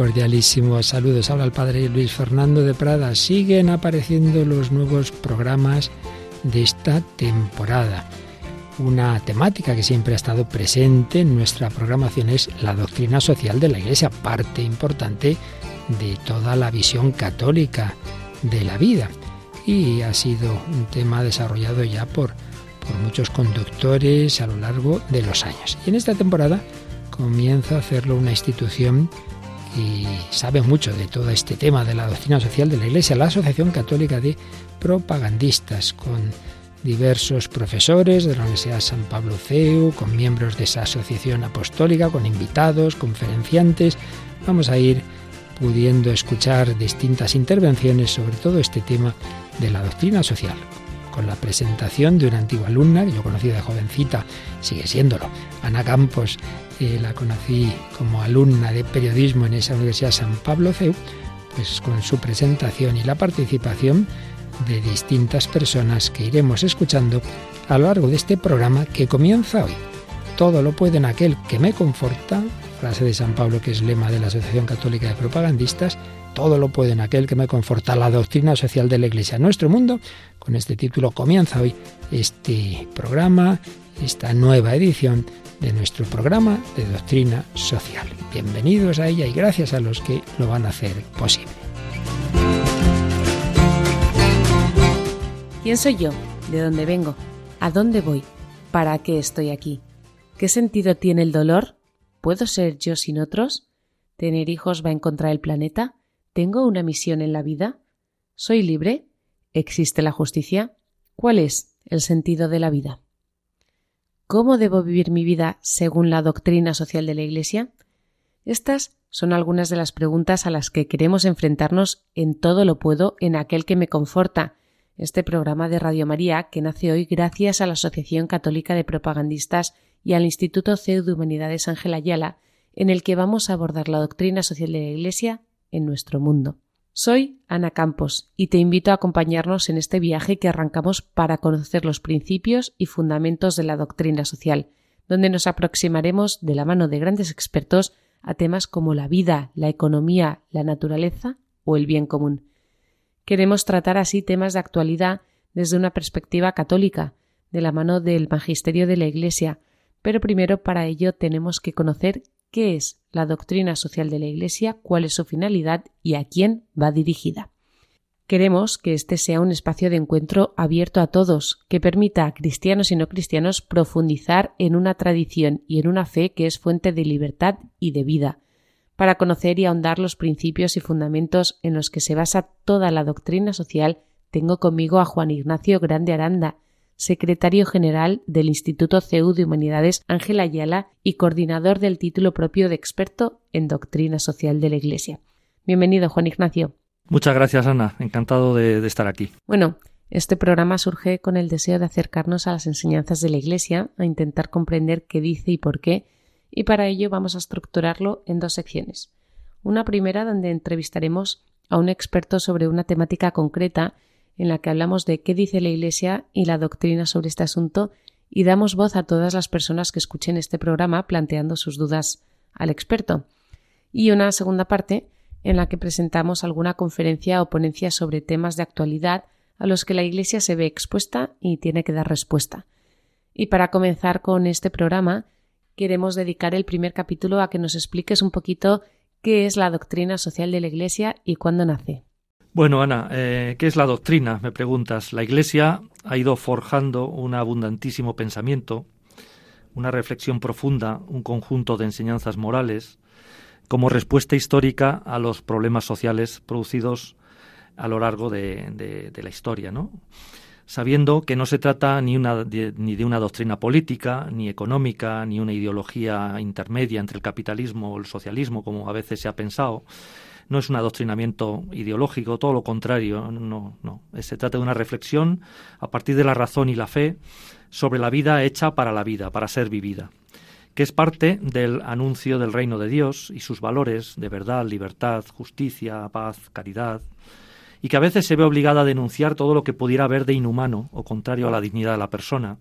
cordialísimos saludos. Habla el padre Luis Fernando de Prada. Siguen apareciendo los nuevos programas de esta temporada. Una temática que siempre ha estado presente en nuestra programación es la doctrina social de la Iglesia, parte importante de toda la visión católica de la vida. Y ha sido un tema desarrollado ya por, por muchos conductores a lo largo de los años. Y en esta temporada comienza a hacerlo una institución y sabe mucho de todo este tema de la doctrina social de la Iglesia, la Asociación Católica de Propagandistas, con diversos profesores de la Universidad San Pablo CEU, con miembros de esa asociación apostólica, con invitados, conferenciantes. Vamos a ir pudiendo escuchar distintas intervenciones sobre todo este tema de la doctrina social, con la presentación de una antigua alumna que yo conocí de jovencita, sigue siéndolo, Ana Campos, la conocí como alumna de periodismo en esa Universidad San Pablo CEU, pues con su presentación y la participación de distintas personas que iremos escuchando a lo largo de este programa que comienza hoy. Todo lo puede en aquel que me conforta, frase de San Pablo que es lema de la Asociación Católica de Propagandistas, todo lo puede en aquel que me conforta la doctrina social de la Iglesia nuestro mundo. Con este título comienza hoy este programa, esta nueva edición de nuestro programa de doctrina social. Bienvenidos a ella y gracias a los que lo van a hacer posible. ¿Quién soy yo? ¿De dónde vengo? ¿A dónde voy? ¿Para qué estoy aquí? ¿Qué sentido tiene el dolor? ¿Puedo ser yo sin otros? ¿Tener hijos va en contra del planeta? ¿Tengo una misión en la vida? ¿Soy libre? ¿Existe la justicia? ¿Cuál es el sentido de la vida? ¿Cómo debo vivir mi vida según la doctrina social de la Iglesia? Estas son algunas de las preguntas a las que queremos enfrentarnos en todo lo puedo en aquel que me conforta, este programa de Radio María que nace hoy gracias a la Asociación Católica de Propagandistas y al Instituto CEU de Humanidades Ángel Ayala, en el que vamos a abordar la doctrina social de la Iglesia en nuestro mundo. Soy Ana Campos y te invito a acompañarnos en este viaje que arrancamos para conocer los principios y fundamentos de la doctrina social, donde nos aproximaremos de la mano de grandes expertos a temas como la vida, la economía, la naturaleza o el bien común. Queremos tratar así temas de actualidad desde una perspectiva católica, de la mano del magisterio de la Iglesia, pero primero para ello tenemos que conocer qué es la doctrina social de la Iglesia, cuál es su finalidad y a quién va dirigida. Queremos que este sea un espacio de encuentro abierto a todos, que permita a cristianos y no cristianos profundizar en una tradición y en una fe que es fuente de libertad y de vida, para conocer y ahondar los principios y fundamentos en los que se basa toda la doctrina social, tengo conmigo a Juan Ignacio Grande Aranda, secretario general del Instituto CEU de Humanidades Ángel Ayala y coordinador del título propio de experto en doctrina social de la Iglesia. Bienvenido, Juan Ignacio. Muchas gracias, Ana. Encantado de, de estar aquí. Bueno, este programa surge con el deseo de acercarnos a las enseñanzas de la Iglesia, a intentar comprender qué dice y por qué, y para ello vamos a estructurarlo en dos secciones. Una primera donde entrevistaremos a un experto sobre una temática concreta en la que hablamos de qué dice la Iglesia y la doctrina sobre este asunto y damos voz a todas las personas que escuchen este programa planteando sus dudas al experto. Y una segunda parte en la que presentamos alguna conferencia o ponencia sobre temas de actualidad a los que la Iglesia se ve expuesta y tiene que dar respuesta. Y para comenzar con este programa, queremos dedicar el primer capítulo a que nos expliques un poquito qué es la doctrina social de la Iglesia y cuándo nace. Bueno, Ana, eh, ¿qué es la doctrina? Me preguntas. La Iglesia ha ido forjando un abundantísimo pensamiento, una reflexión profunda, un conjunto de enseñanzas morales, como respuesta histórica a los problemas sociales producidos a lo largo de, la historia, ¿no? sabiendo que no se trata ni, una, ni de una doctrina política, ni económica, ni una ideología intermedia entre el capitalismo o el socialismo, como a veces se ha pensado, no es un adoctrinamiento ideológico, todo lo contrario, no, no. Se trata de una reflexión a partir de la razón y la fe sobre la vida hecha para la vida, para ser vivida, que es parte del anuncio del reino de Dios y sus valores de verdad, libertad, justicia, paz, caridad, y que a veces se ve obligada a denunciar todo lo que pudiera haber de inhumano o contrario a la dignidad de la persona,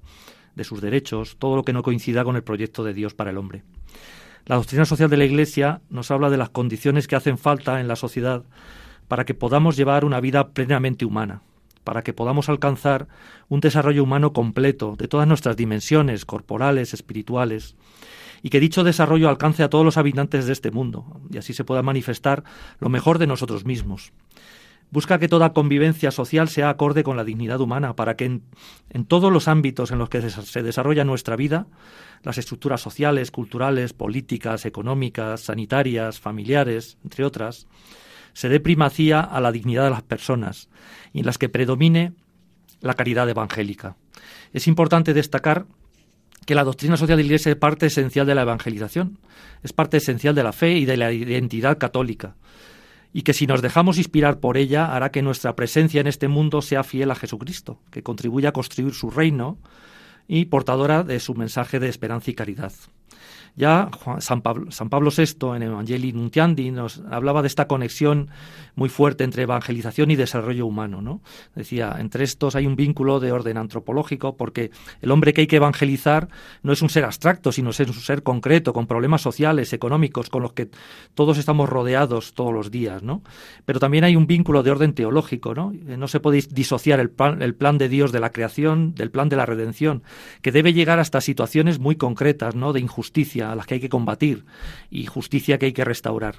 de sus derechos, todo lo que no coincida con el proyecto de Dios para el hombre. La doctrina social de la Iglesia nos habla de las condiciones que hacen falta en la sociedad para que podamos llevar una vida plenamente humana, para que podamos alcanzar un desarrollo humano completo de todas nuestras dimensiones corporales, espirituales, y que dicho desarrollo alcance a todos los habitantes de este mundo, y así se pueda manifestar lo mejor de nosotros mismos. Busca que toda convivencia social sea acorde con la dignidad humana, para que en, todos los ámbitos en los que se desarrolla nuestra vida, las estructuras sociales, culturales, políticas, económicas, sanitarias, familiares, entre otras, se dé primacía a la dignidad de las personas y en las que predomine la caridad evangélica. Es importante destacar que la doctrina social de la Iglesia es parte esencial de la evangelización, es parte esencial de la fe y de la identidad católica, y que si nos dejamos inspirar por ella hará que nuestra presencia en este mundo sea fiel a Jesucristo, que contribuya a construir su reino y portadora de su mensaje de esperanza y caridad. Ya San Pablo, VI en Evangelii Nuntiandi nos hablaba de esta conexión muy fuerte entre evangelización y desarrollo humano. ¿no? Decía, entre estos hay un vínculo de orden antropológico porque el hombre que hay que evangelizar no es un ser abstracto, sino es un ser concreto, con problemas sociales, económicos, con los que todos estamos rodeados todos los días. ¿no? Pero también hay un vínculo de orden teológico. No, no se puede disociar el plan, el plan de Dios de la creación del plan de la redención, que debe llegar hasta situaciones muy concretas ¿no? de injusticia a las que hay que combatir y justicia que hay que restaurar.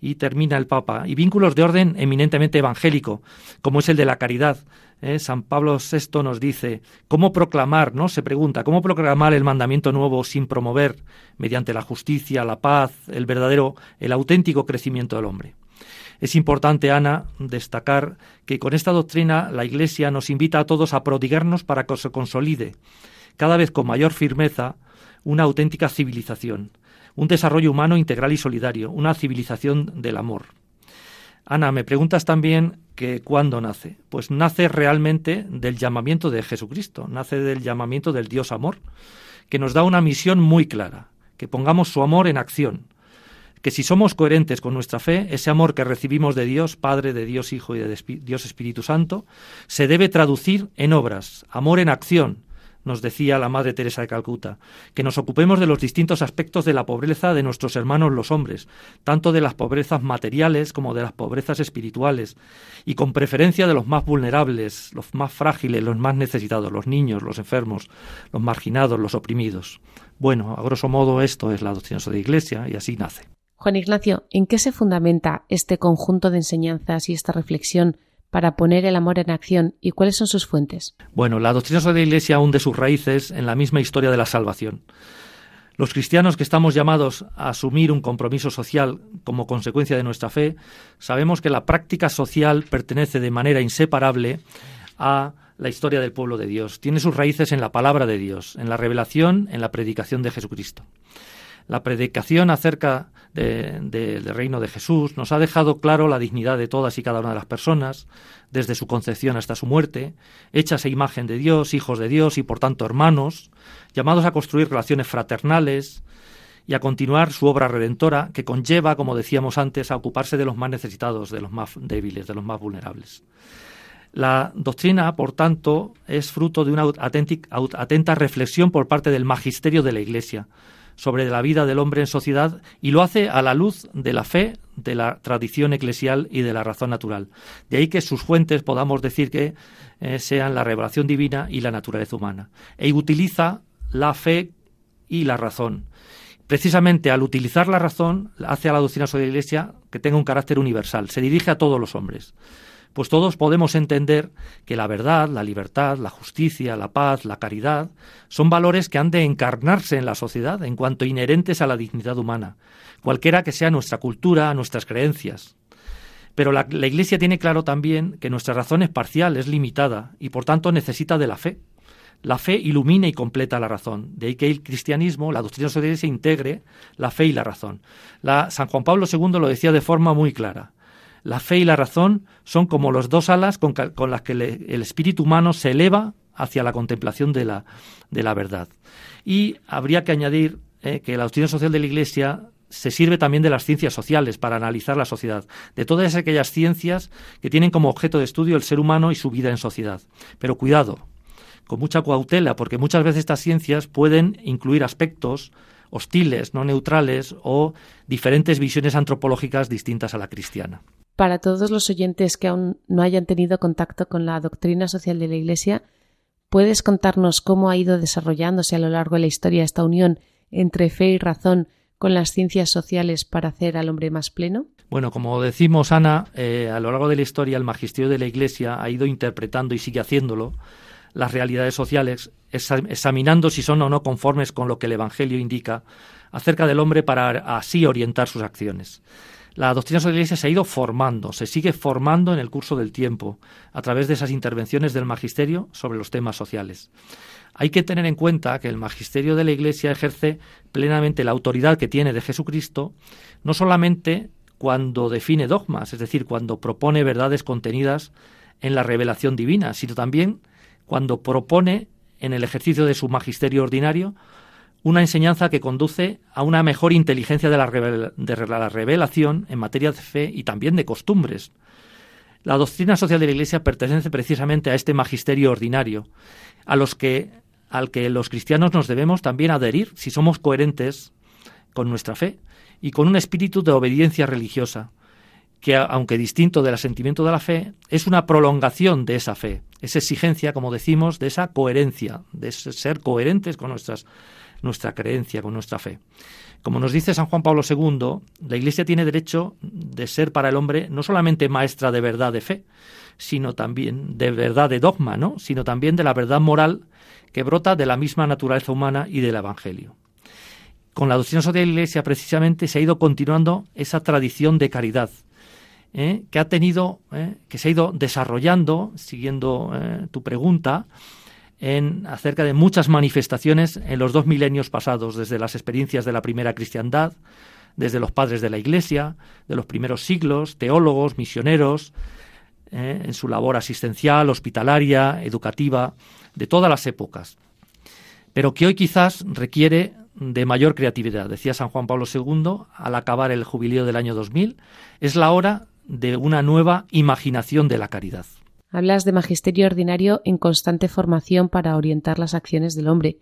Y termina el Papa. Y vínculos de orden eminentemente evangélico, como es el de la caridad. ¿eh? San Pablo VI nos dice, ¿cómo proclamar, no? Se pregunta, ¿cómo proclamar el mandamiento nuevo sin promover, mediante la justicia, la paz, el verdadero, el auténtico crecimiento del hombre? Es importante, Ana, destacar que con esta doctrina la Iglesia nos invita a todos a prodigarnos para que se consolide, cada vez con mayor firmeza, una auténtica civilización, un desarrollo humano integral y solidario, una civilización del amor. Ana, me preguntas también que cuándo nace. Pues nace realmente del llamamiento de Jesucristo, nace del llamamiento del Dios amor, que nos da una misión muy clara, que pongamos su amor en acción, que si somos coherentes con nuestra fe, ese amor que recibimos de Dios, Padre, de Dios Hijo y de Dios Espíritu Santo, se debe traducir en obras, amor en acción, nos decía la Madre Teresa de Calcuta, que nos ocupemos de los distintos aspectos de la pobreza de nuestros hermanos los hombres, tanto de las pobrezas materiales como de las pobrezas espirituales, y con preferencia de los más vulnerables, los más frágiles, los más necesitados, los niños, los enfermos, los marginados, los oprimidos. Bueno, a grosso modo esto es la doctrina de la Iglesia y así nace. Juan Ignacio, ¿en qué se fundamenta este conjunto de enseñanzas y esta reflexión para poner el amor en acción y cuáles son sus fuentes? Bueno, la doctrina de la Iglesia hunde sus raíces en la misma historia de la salvación. Los cristianos que estamos llamados a asumir un compromiso social como consecuencia de nuestra fe, sabemos que la práctica social pertenece de manera inseparable a la historia del pueblo de Dios. Tiene sus raíces en la palabra de Dios, en la revelación, en la predicación de Jesucristo. La predicación acerca del reino de Jesús nos ha dejado claro la dignidad de todas y cada una de las personas, desde su concepción hasta su muerte, hechas a imagen de Dios, hijos de Dios y por tanto hermanos, llamados a construir relaciones fraternales y a continuar su obra redentora que conlleva, como decíamos antes, a ocuparse de los más necesitados, de los más débiles, de los más vulnerables. La doctrina, por tanto, es fruto de una atenta reflexión por parte del magisterio de la Iglesia, sobre la vida del hombre en sociedad y lo hace a la luz de la fe, de la tradición eclesial y de la razón natural. De ahí que sus fuentes podamos decir que eh, sean la revelación divina y la naturaleza humana. E utiliza la fe y la razón. Precisamente al utilizar la razón, hace a la doctrina sobre la Iglesia que tenga un carácter universal, se dirige a todos los hombres pues todos podemos entender que la verdad, la libertad, la justicia, la paz, la caridad, son valores que han de encarnarse en la sociedad en cuanto inherentes a la dignidad humana, cualquiera que sea nuestra cultura, nuestras creencias. Pero la, Iglesia tiene claro también que nuestra razón es parcial, es limitada, y por tanto necesita de la fe. La fe ilumina y completa la razón. De ahí que el cristianismo, la doctrina social se integre la fe y la razón. San Juan Pablo II lo decía de forma muy clara. La fe y la razón son como las dos alas con, las que el espíritu humano se eleva hacia la contemplación de la, de la verdad. Y habría que añadir eh, que la doctrina social de la Iglesia se sirve también de las ciencias sociales para analizar la sociedad, de todas aquellas ciencias que tienen como objeto de estudio el ser humano y su vida en sociedad. Pero cuidado, con mucha cautela, porque muchas veces estas ciencias pueden incluir aspectos hostiles, no neutrales o diferentes visiones antropológicas distintas a la cristiana. Para todos los oyentes que aún no hayan tenido contacto con la doctrina social de la Iglesia, ¿puedes contarnos cómo ha ido desarrollándose a lo largo de la historia esta unión entre fe y razón con las ciencias sociales para hacer al hombre más pleno? Bueno, como decimos, Ana, eh, a lo largo de la historia el magisterio de la Iglesia ha ido interpretando y sigue haciéndolo las realidades sociales, examinando si son o no conformes con lo que el Evangelio indica acerca del hombre para así orientar sus acciones. La doctrina de la Iglesia se ha ido formando, se sigue formando en el curso del tiempo, a través de esas intervenciones del magisterio sobre los temas sociales. Hay que tener en cuenta que el magisterio de la Iglesia ejerce plenamente la autoridad que tiene de Jesucristo, no solamente cuando define dogmas, es decir, cuando propone verdades contenidas en la revelación divina, sino también cuando propone en el ejercicio de su magisterio ordinario una enseñanza que conduce a una mejor inteligencia de la, revelación en materia de fe y también de costumbres. La doctrina social de la Iglesia pertenece precisamente a este magisterio ordinario, a los que, al que los cristianos nos debemos también adherir si somos coherentes con nuestra fe y con un espíritu de obediencia religiosa, que, aunque distinto del asentimiento de la fe, es una prolongación de esa fe, esa exigencia, como decimos, de esa coherencia, de ser coherentes con nuestras, nuestra creencia, con nuestra fe. Como nos dice San Juan Pablo II, la Iglesia tiene derecho de ser para el hombre no solamente maestra de verdad de fe, sino también de verdad de dogma, ¿no? sino también de la verdad moral que brota de la misma naturaleza humana y del Evangelio. Con la doctrina social de la Iglesia precisamente se ha ido continuando esa tradición de caridad, ¿eh? que ha tenido, ¿eh? que se ha ido desarrollando, siguiendo ¿eh? tu pregunta, en acerca de muchas manifestaciones en los dos milenios pasados, desde las experiencias de la primera cristiandad, desde los padres de la Iglesia, de los primeros siglos, teólogos, misioneros, en su labor asistencial, hospitalaria, educativa, de todas las épocas, pero que hoy quizás requiere de mayor creatividad. Decía San Juan Pablo II al acabar el jubileo del año 2000, es la hora de una nueva imaginación de la caridad. Hablas de magisterio ordinario en constante formación para orientar las acciones del hombre.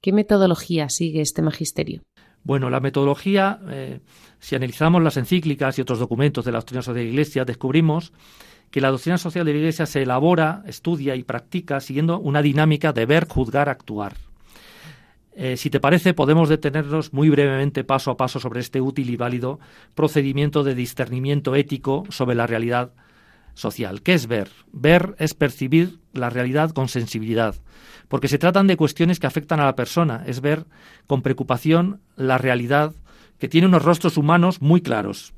¿Qué metodología sigue este magisterio? Bueno, la metodología, eh, si analizamos las encíclicas y otros documentos de la doctrina social de la Iglesia, descubrimos que la doctrina social de la Iglesia se elabora, estudia y practica siguiendo una dinámica de ver, juzgar, actuar. Eh, si te parece, podemos detenernos muy brevemente paso a paso sobre este útil y válido procedimiento de discernimiento ético sobre la realidad social. ¿Qué es ver? Ver es percibir la realidad con sensibilidad, porque se tratan de cuestiones que afectan a la persona, es ver con preocupación la realidad que tiene unos rostros humanos muy claros.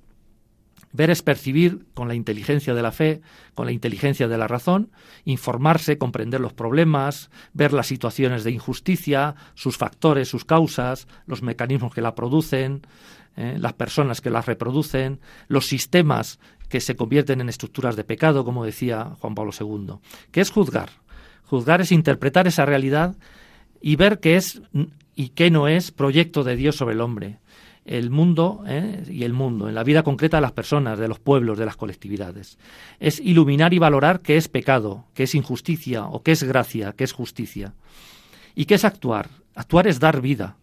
Ver es percibir con la inteligencia de la fe, con la inteligencia de la razón, informarse, comprender los problemas, ver las situaciones de injusticia, sus factores, sus causas, los mecanismos que la producen, eh, las personas que las reproducen, los sistemas que se convierten en estructuras de pecado, como decía Juan Pablo II. ¿Qué es juzgar? Juzgar es interpretar esa realidad y ver qué es y qué no es proyecto de Dios sobre el hombre el mundo ¿eh? y el mundo, en la vida concreta de las personas, de los pueblos, de las colectividades. Es iluminar y valorar qué es pecado, qué es injusticia o qué es gracia, qué es justicia. ¿Y qué es actuar? Actuar es dar vida.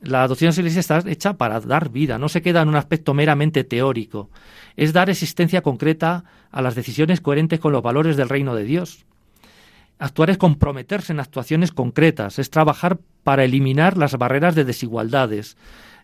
La doctrina de la Iglesia está hecha para dar vida, no se queda en un aspecto meramente teórico. Es dar existencia concreta a las decisiones coherentes con los valores del reino de Dios. Actuar es comprometerse en actuaciones concretas, es trabajar para eliminar las barreras de desigualdades,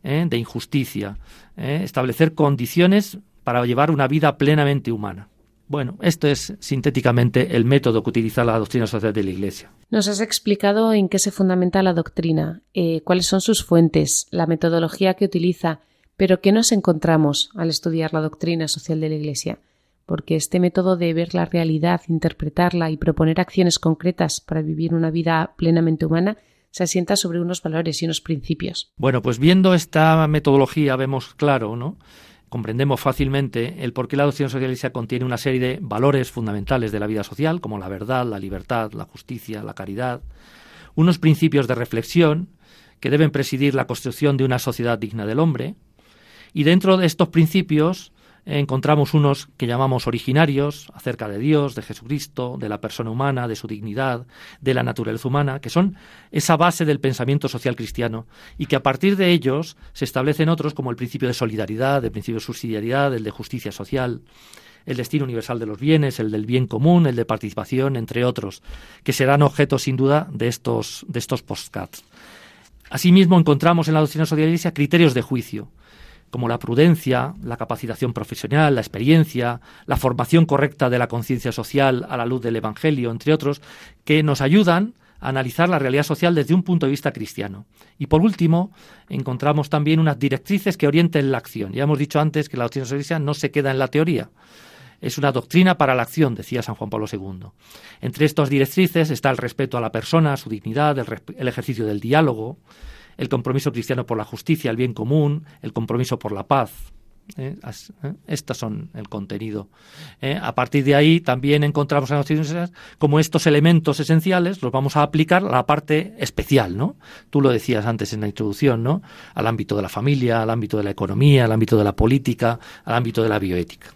¿eh? de injusticia, ¿eh? establecer condiciones para llevar una vida plenamente humana. Bueno, esto es sintéticamente el método que utiliza la doctrina social de la Iglesia. Nos has explicado en qué se fundamenta la doctrina, eh, cuáles son sus fuentes, la metodología que utiliza, pero ¿qué nos encontramos al estudiar la doctrina social de la Iglesia? Porque este método de ver la realidad, interpretarla y proponer acciones concretas para vivir una vida plenamente humana se asienta sobre unos valores y unos principios. Bueno, pues viendo esta metodología vemos claro, ¿no? Comprendemos fácilmente el por qué la doctrina socialista contiene una serie de valores fundamentales de la vida social, como la verdad, la libertad, la justicia, la caridad, unos principios de reflexión que deben presidir la construcción de una sociedad digna del hombre, y dentro de estos principios encontramos unos que llamamos originarios, acerca de Dios, de Jesucristo, de la persona humana, de su dignidad, de la naturaleza humana, que son esa base del pensamiento social cristiano, y que a partir de ellos se establecen otros como el principio de solidaridad, el principio de subsidiariedad, el de justicia social, el destino universal de los bienes, el del bien común, el de participación, entre otros, que serán objeto sin duda de estos, de estos postcats. Asimismo, encontramos en la doctrina social iglesia criterios de juicio, como la prudencia, la capacitación profesional, la experiencia, la formación correcta de la conciencia social a la luz del Evangelio, entre otros, que nos ayudan a analizar la realidad social desde un punto de vista cristiano. Y por último, encontramos también unas directrices que orienten la acción. Ya hemos dicho antes que la doctrina social no se queda en la teoría, es una doctrina para la acción, decía San Juan Pablo II. Entre estas directrices está el respeto a la persona, su dignidad, el, ejercicio del diálogo, el compromiso cristiano por la justicia, el bien común, el compromiso por la paz. ¿eh? ¿eh? Estos son el contenido. ¿eh? A partir de ahí también encontramos en las como estos elementos esenciales los vamos a aplicar a la parte especial, ¿no? Tú lo decías antes en la introducción, ¿no? Al ámbito de la familia, al ámbito de la economía, al ámbito de la política, al ámbito de la bioética.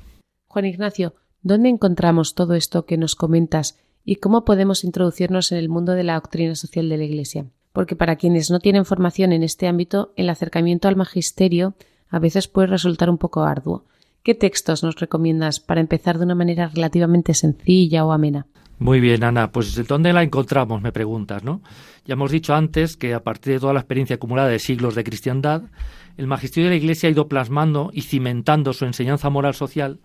Juan Ignacio, ¿dónde encontramos todo esto que nos comentas y cómo podemos introducirnos en el mundo de la doctrina social de la Iglesia? Porque para quienes no tienen formación en este ámbito, el acercamiento al magisterio a veces puede resultar un poco arduo. ¿Qué textos nos recomiendas para empezar de una manera relativamente sencilla o amena? Muy bien, Ana. Pues ¿dónde la encontramos? Me preguntas, ¿no? Ya hemos dicho antes que a partir de toda la experiencia acumulada de siglos de cristiandad, el magisterio de la Iglesia ha ido plasmando y cimentando su enseñanza moral social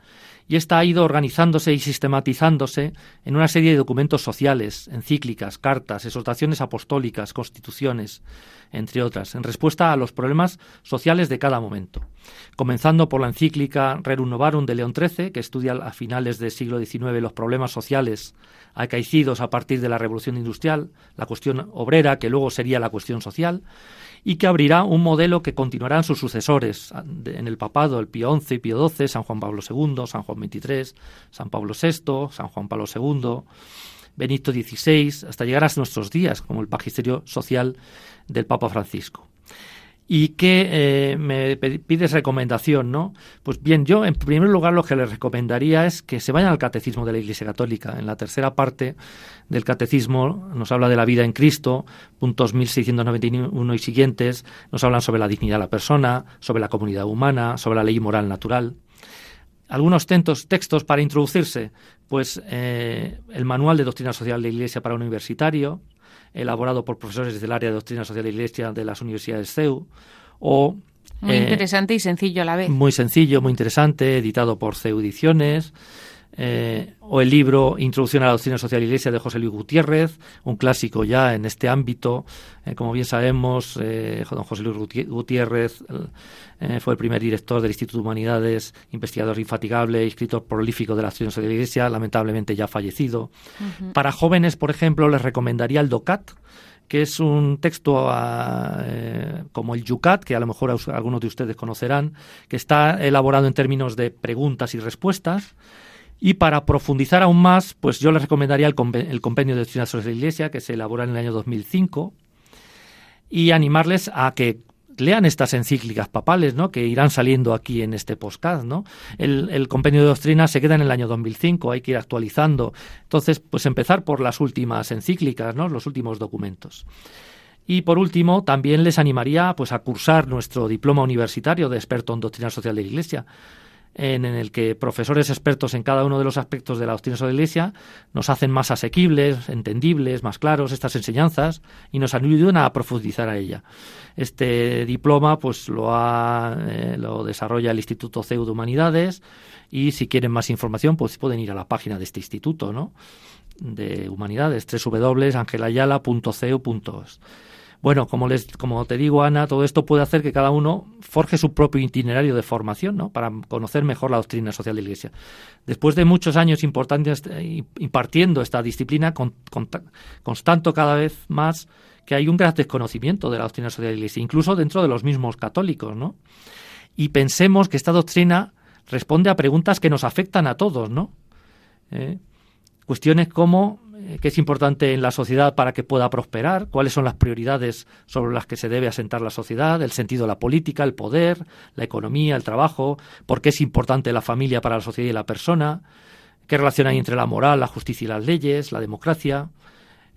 y esta ha ido organizándose y sistematizándose en una serie de documentos sociales, encíclicas, cartas, exhortaciones apostólicas, constituciones, entre otras, en respuesta a los problemas sociales de cada momento. Comenzando por la encíclica Rerum Novarum de León XIII, que estudia a finales del siglo XIX los problemas sociales acaecidos a partir de la revolución industrial, la cuestión obrera, que luego sería la cuestión social, y que abrirá un modelo que continuarán sus sucesores en el papado, el Pío XI Pío XII, San Juan Pablo II, San Juan XXIII, San Pablo VI, San Juan Pablo II, Benito XVI, hasta llegar a nuestros días, como el magisterio social del Papa Francisco y que eh, me pides recomendación, ¿no? Pues bien, yo en primer lugar lo que les recomendaría es que se vayan al catecismo de la Iglesia Católica. En la tercera parte del catecismo nos habla de la vida en Cristo, puntos 1691 y siguientes, nos hablan sobre la dignidad de la persona, sobre la comunidad humana, sobre la ley moral natural. Algunos textos para introducirse, pues eh, el Manual de Doctrina Social de la Iglesia para un universitario, elaborado por profesores del área de doctrina social de la Iglesia de las universidades CEU, o... Muy eh, interesante y sencillo a la vez. Muy sencillo, muy interesante, editado por CEU Ediciones, eh, o el libro Introducción a la Doctrina Social de la Iglesia de José Luis Gutiérrez, un clásico ya en este ámbito. Eh, como bien sabemos, eh, don José Luis Gutiérrez fue el primer director del Instituto de Humanidades, investigador infatigable, escritor prolífico de la Doctrina Social de la Iglesia, lamentablemente ya fallecido. Para jóvenes, por ejemplo, les recomendaría el DOCAT, que es un texto como el Yucat, que a lo mejor algunos de ustedes conocerán, que está elaborado en términos de preguntas y respuestas y para profundizar aún más, pues yo les recomendaría el, compendio de doctrina sobre la Iglesia, que se elabora en el año 2005, y animarles a que lean estas encíclicas papales, ¿no? Que irán saliendo aquí en este podcast, ¿no? El, compendio de doctrina se queda en el año 2005, hay que ir actualizando. Entonces, pues empezar por las últimas encíclicas, ¿no? Los últimos documentos. Y por último, también les animaría pues a cursar nuestro diploma universitario de experto en doctrina social de la Iglesia en, el que profesores expertos en cada uno de los aspectos de la doctrina de la Iglesia nos hacen más asequibles, entendibles, más claros estas enseñanzas y nos ayudan a profundizar a ella. Este diploma pues lo, ha, eh, lo desarrolla el Instituto CEU de Humanidades y si quieren más información pues pueden ir a la página de este instituto, ¿no? de Humanidades, www.angelayala.ceu.es. Bueno, como, les, como te digo, Ana, todo esto puede hacer que cada uno forje su propio itinerario de formación, ¿no? Para conocer mejor la doctrina social de la Iglesia. Después de muchos años importantes eh, impartiendo esta disciplina, constanto cada vez más que hay un gran desconocimiento de la doctrina social de la Iglesia, incluso dentro de los mismos católicos, ¿no? Y pensemos que esta doctrina responde a preguntas que nos afectan a todos, ¿no? Eh, cuestiones como eh, qué es importante en la sociedad para que pueda prosperar, cuáles son las prioridades sobre las que se debe asentar la sociedad, el sentido de la política, el poder, la economía, el trabajo, por qué es importante la familia para la sociedad y la persona, qué relación hay entre la moral, la justicia y las leyes, la democracia,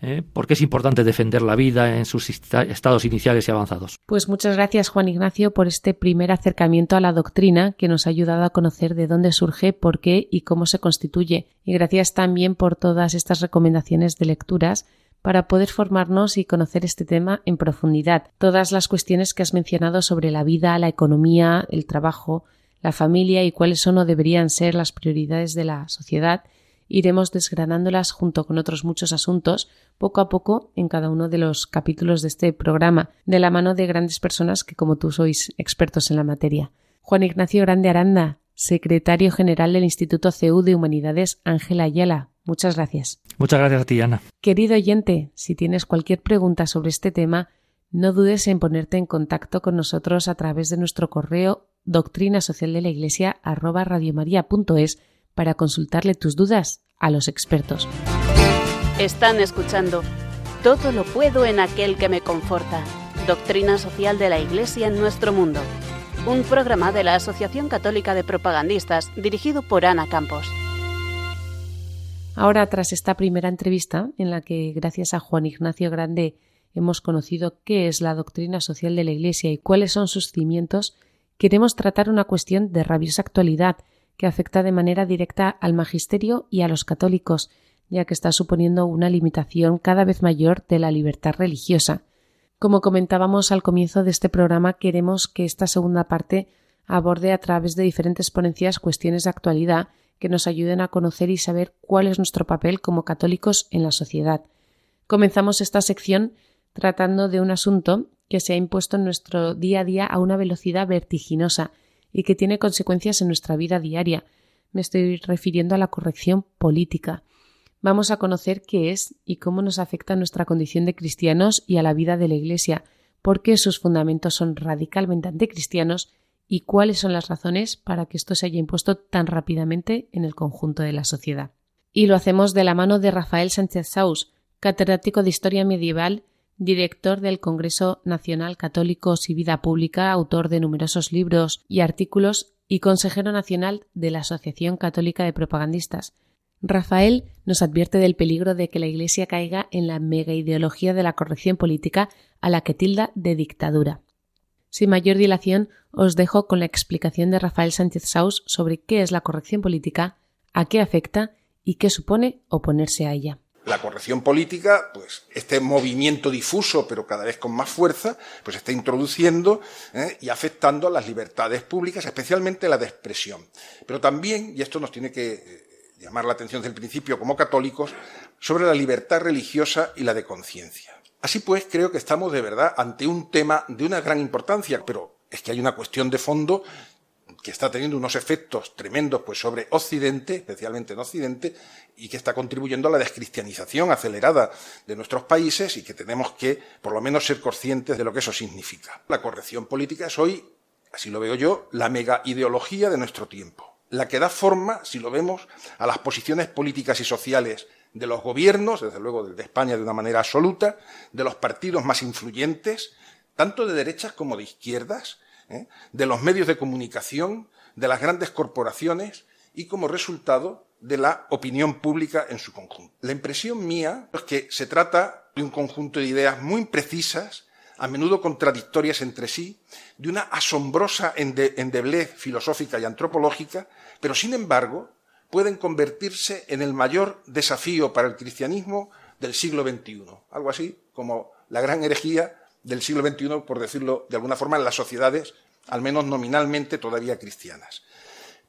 ¿eh? ¿Por qué es importante defender la vida en sus estados iniciales y avanzados? Pues muchas gracias, Juan Ignacio, por este primer acercamiento a la doctrina que nos ha ayudado a conocer de dónde surge, por qué y cómo se constituye. Y gracias también por todas estas recomendaciones de lecturas para poder formarnos y conocer este tema en profundidad. Todas las cuestiones que has mencionado sobre la vida, la economía, el trabajo, la familia y cuáles son o deberían ser las prioridades de la sociedad iremos desgranándolas junto con otros muchos asuntos poco a poco en cada uno de los capítulos de este programa, de la mano de grandes personas que como tú sois expertos en la materia. Juan Ignacio Grande Aranda, secretario general del Instituto CEU de Humanidades Ángela Ayala. Muchas gracias. Muchas gracias a ti, Ana. Querido oyente, si tienes cualquier pregunta sobre este tema, no dudes en ponerte en contacto con nosotros a través de nuestro correo doctrina social de la iglesia para consultarle tus dudas a los expertos. Están escuchando Todo lo puedo en aquel que me conforta. Doctrina social de la Iglesia en nuestro mundo. Un programa de la Asociación Católica de Propagandistas dirigido por Ana Campos. Ahora, tras esta primera entrevista, en la que gracias a Juan Ignacio Grande hemos conocido qué es la doctrina social de la Iglesia y cuáles son sus cimientos, queremos tratar una cuestión de rabiosa actualidad que afecta de manera directa al magisterio y a los católicos, ya que está suponiendo una limitación cada vez mayor de la libertad religiosa. Como comentábamos al comienzo de este programa, queremos que esta segunda parte aborde a través de diferentes ponencias cuestiones de actualidad que nos ayuden a conocer y saber cuál es nuestro papel como católicos en la sociedad. Comenzamos esta sección tratando de un asunto que se ha impuesto en nuestro día a día a una velocidad vertiginosa y que tiene consecuencias en nuestra vida diaria. Me estoy refiriendo a la corrección política. Vamos a conocer qué es y cómo nos afecta a nuestra condición de cristianos y a la vida de la Iglesia, por qué sus fundamentos son radicalmente anticristianos y cuáles son las razones para que esto se haya impuesto tan rápidamente en el conjunto de la sociedad. Y lo hacemos de la mano de Rafael Sánchez Saus, catedrático de Historia Medieval director del Congreso Nacional Católicos y Vida Pública, autor de numerosos libros y artículos y consejero nacional de la Asociación Católica de Propagandistas. Rafael nos advierte del peligro de que la Iglesia caiga en la mega ideología de la corrección política a la que tilda de dictadura. Sin mayor dilación, os dejo con la explicación de Rafael Sánchez Saus sobre qué es la corrección política, a qué afecta y qué supone oponerse a ella la corrección política, pues este movimiento difuso, pero cada vez con más fuerza, pues está introduciendo ¿eh? y afectando a las libertades públicas, especialmente la de expresión. Pero también, y esto nos tiene que eh, llamar la atención desde el principio como católicos, sobre la libertad religiosa y la de conciencia. Así pues, creo que estamos de verdad ante un tema de una gran importancia, pero es que hay una cuestión de fondo que está teniendo unos efectos tremendos pues, sobre Occidente, especialmente en Occidente, y que está contribuyendo a la descristianización acelerada de nuestros países y que tenemos que, por lo menos, ser conscientes de lo que eso significa. La corrección política es hoy, así lo veo yo, la mega ideología de nuestro tiempo, la que da forma, si lo vemos, a las posiciones políticas y sociales de los gobiernos, desde luego de España de una manera absoluta, de los partidos más influyentes, tanto de derechas como de izquierdas, ¿eh? de los medios de comunicación, de las grandes corporaciones y como resultado de la opinión pública en su conjunto. La impresión mía es que se trata de un conjunto de ideas muy precisas, a menudo contradictorias entre sí, de una asombrosa endeblez filosófica y antropológica, pero sin embargo pueden convertirse en el mayor desafío para el cristianismo del siglo XXI, algo así como la gran herejía del siglo XXI, por decirlo de alguna forma, en las sociedades, al menos nominalmente todavía cristianas.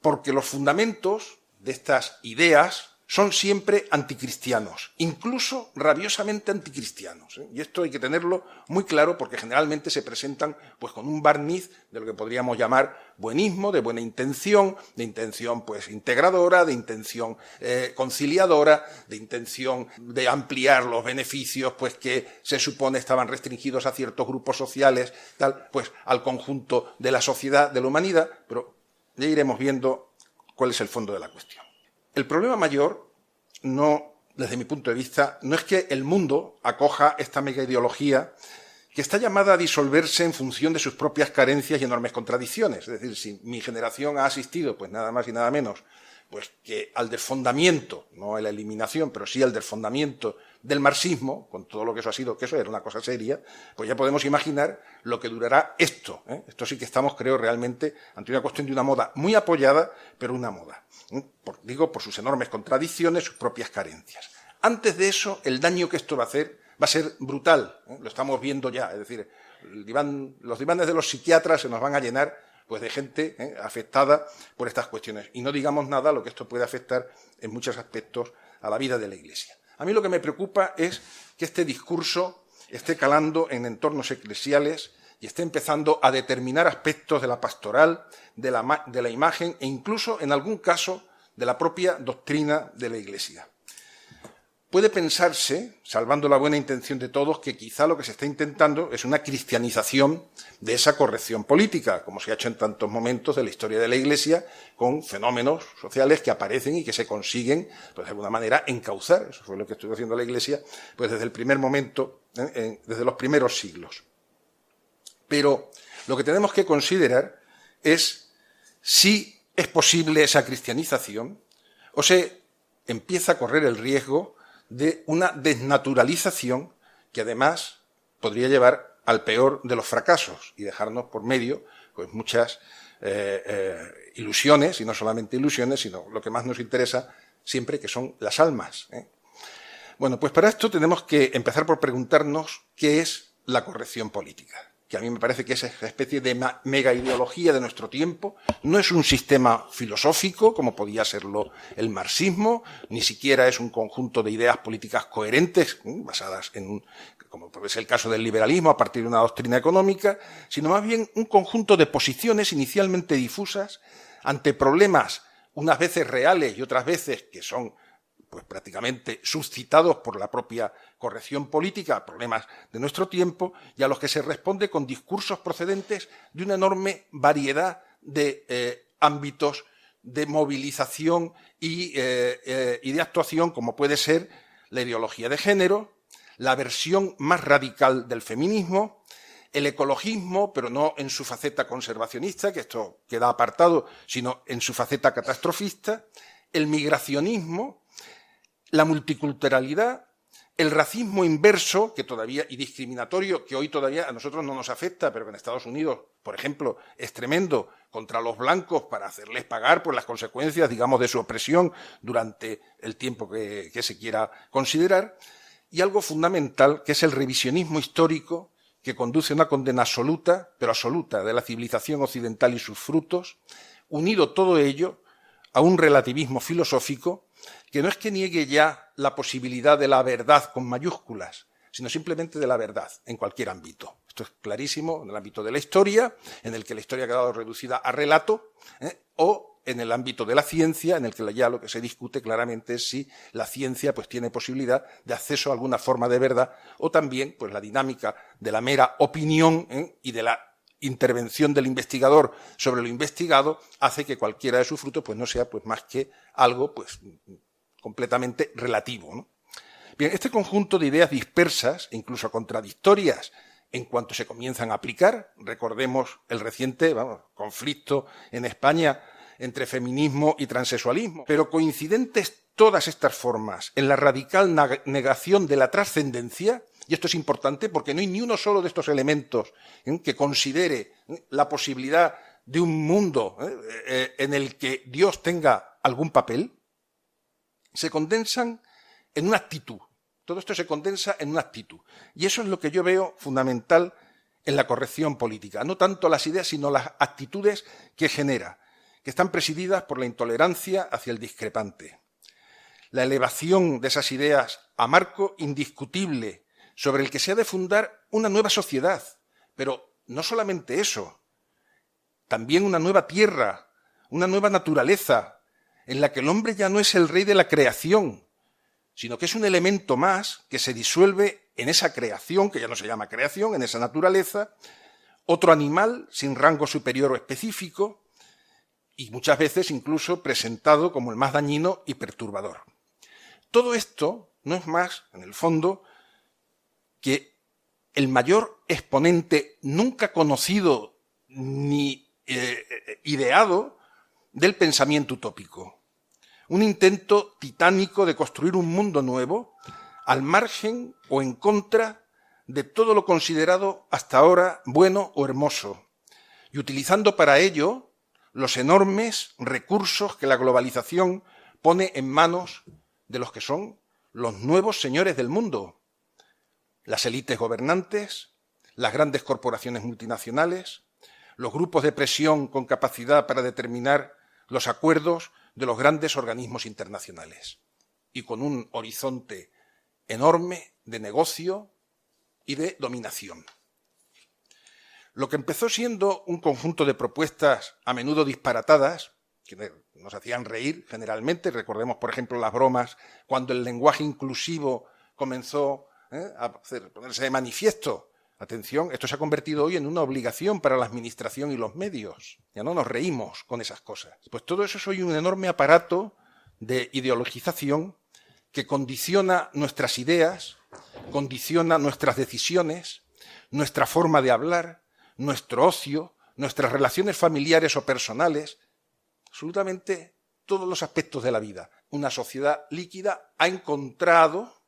Porque los fundamentos de estas ideas son siempre anticristianos, incluso rabiosamente anticristianos. ¿eh? Y esto hay que tenerlo muy claro porque generalmente se presentan pues, con un barniz de lo que podríamos llamar buenismo, de buena intención, de intención pues, integradora, de intención eh, conciliadora, de intención de ampliar los beneficios pues, que se supone estaban restringidos a ciertos grupos sociales, tal, pues al conjunto de la sociedad, de la humanidad, pero ya iremos viendo cuál es el fondo de la cuestión. El problema mayor no desde mi punto de vista, no es que el mundo acoja esta mega ideología que está llamada a disolverse en función de sus propias carencias y enormes contradicciones. Es decir, si mi generación ha asistido, pues nada más y nada menos, pues que al desfondamiento, no a la eliminación, pero sí al desfondamiento del marxismo, con todo lo que eso ha sido, que eso era una cosa seria, pues ya podemos imaginar lo que durará esto. ¿eh? Esto sí que estamos, creo, realmente ante una cuestión de una moda muy apoyada, pero una moda. ¿eh? digo, por sus enormes contradicciones, sus propias carencias. Antes de eso, el daño que esto va a hacer va a ser brutal. ¿eh? Lo estamos viendo ya. Es decir, los divanes de los psiquiatras se nos van a llenar pues de gente afectada por estas cuestiones. Y no digamos nada lo que esto puede afectar en muchos aspectos a la vida de la Iglesia. A mí lo que me preocupa es que este discurso esté calando en entornos eclesiales y esté empezando a determinar aspectos de la pastoral, de la, imagen e incluso, en algún caso, de la propia doctrina de la Iglesia. Puede pensarse, salvando la buena intención de todos, que quizá lo que se está intentando es una cristianización de esa corrección política, como se ha hecho en tantos momentos de la historia de la Iglesia, con fenómenos sociales que aparecen y que se consiguen, pues de alguna manera, encauzar. Eso fue lo que estuvo haciendo la Iglesia, pues desde el primer momento, desde los primeros siglos. Pero lo que tenemos que considerar es si es posible esa cristianización o se empieza a correr el riesgo de una desnaturalización que además podría llevar al peor de los fracasos y dejarnos por medio pues muchas eh, eh, ilusiones, y no solamente ilusiones, sino lo que más nos interesa siempre, que son las almas. ¿eh? Bueno, pues para esto tenemos que empezar por preguntarnos qué es la corrección política que a mí me parece que es esa especie de mega ideología de nuestro tiempo, no es un sistema filosófico, como podía serlo el marxismo, ni siquiera es un conjunto de ideas políticas coherentes, basadas en como puede ser el caso del liberalismo, a partir de una doctrina económica, sino más bien un conjunto de posiciones inicialmente difusas ante problemas unas veces reales y otras veces que son pues prácticamente suscitados por la propia corrección política, problemas de nuestro tiempo, y a los que se responde con discursos procedentes de una enorme variedad de eh, ámbitos de movilización y, eh, eh, y de actuación, como puede ser la ideología de género, la versión más radical del feminismo, el ecologismo, pero no en su faceta conservacionista, que esto queda apartado, sino en su faceta catastrofista, el migracionismo, la multiculturalidad, el racismo inverso, que todavía, y discriminatorio, que hoy todavía a nosotros no nos afecta, pero que en Estados Unidos, por ejemplo, es tremendo contra los blancos para hacerles pagar por las consecuencias, digamos, de su opresión durante el tiempo que, que se quiera considerar, y algo fundamental, que es el revisionismo histórico, que conduce a una condena absoluta, pero absoluta, de la civilización occidental y sus frutos, unido todo ello a un relativismo filosófico que no es que niegue ya la posibilidad de la verdad con mayúsculas, sino simplemente de la verdad en cualquier ámbito. Esto es clarísimo en el ámbito de la historia, en el que la historia ha quedado reducida a relato, ¿eh? o en el ámbito de la ciencia, en el que ya lo que se discute claramente es si la ciencia pues, tiene posibilidad de acceso a alguna forma de verdad, o también pues, la dinámica de la mera opinión ¿eh? y de la intervención del investigador sobre lo investigado hace que cualquiera de sus frutos pues no sea pues más que algo pues completamente relativo. Bien, este conjunto de ideas dispersas e incluso contradictorias en cuanto se comienzan a aplicar, recordemos el reciente conflicto en España entre feminismo y transexualismo, pero coincidentes todas estas formas en la radical negación de la trascendencia, y esto es importante porque no hay ni uno solo de estos elementos ¿eh? que considere ¿eh? la posibilidad de un mundo ¿eh? en el que Dios tenga algún papel, se condensan en una actitud. Todo esto se condensa en una actitud. Y eso es lo que yo veo fundamental en la corrección política. No tanto las ideas, sino las actitudes que genera, que están presididas por la intolerancia hacia el discrepante. La elevación de esas ideas a marco indiscutible sobre el que se ha de fundar una nueva sociedad. Pero no solamente eso, también una nueva tierra, una nueva naturaleza, en la que el hombre ya no es el rey de la creación, sino que es un elemento más que se disuelve en esa creación, que ya no se llama creación, en esa naturaleza, otro animal sin rango superior o específico, y muchas veces incluso presentado como el más dañino y perturbador. Todo esto no es más, en el fondo, que el mayor exponente nunca conocido ni eh, ideado del pensamiento utópico. Un intento titánico de construir un mundo nuevo al margen o en contra de todo lo considerado hasta ahora bueno o hermoso, y utilizando para ello los enormes recursos que la globalización pone en manos de los que son los nuevos señores del mundo, las élites gobernantes, las grandes corporaciones multinacionales, los grupos de presión con capacidad para determinar los acuerdos de los grandes organismos internacionales y con un horizonte enorme de negocio y de dominación. Lo que empezó siendo un conjunto de propuestas a menudo disparatadas, que nos hacían reír generalmente, recordemos por ejemplo las bromas cuando el lenguaje inclusivo comenzó ¿eh? a ponerse de manifiesto. Atención, esto se ha convertido hoy en una obligación para la administración y los medios. Ya no nos reímos con esas cosas. Pues todo eso es hoy un enorme aparato de ideologización que condiciona nuestras ideas, condiciona nuestras decisiones, nuestra forma de hablar, nuestro ocio, nuestras relaciones familiares o personales, absolutamente todos los aspectos de la vida. Una sociedad líquida ha encontrado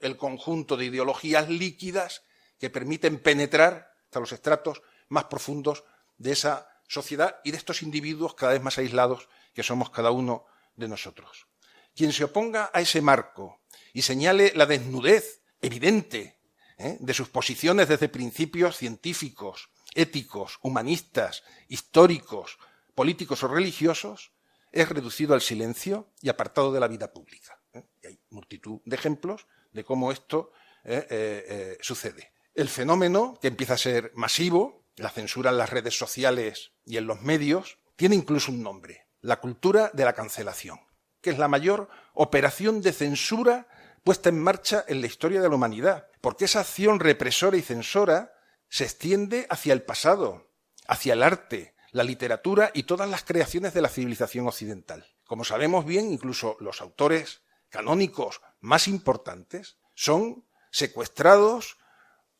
el conjunto de ideologías líquidas que permiten penetrar hasta los estratos más profundos de esa sociedad y de estos individuos cada vez más aislados que somos cada uno de nosotros. Quien se oponga a ese marco y señale la desnudez evidente ¿eh? de sus posiciones desde principios científicos, éticos, humanistas, históricos, políticos o religiosos, es reducido al silencio y apartado de la vida pública. ¿eh? Y hay multitud de ejemplos de cómo esto ¿eh? sucede. El fenómeno, que empieza a ser masivo, la censura en las redes sociales y en los medios, tiene incluso un nombre, la cultura de la cancelación que es la mayor operación de censura puesta en marcha en la historia de la humanidad, porque esa acción represora y censora se extiende hacia el pasado, hacia el arte, la literatura y todas las creaciones de la civilización occidental. Como sabemos bien, incluso los autores canónicos más importantes son secuestrados,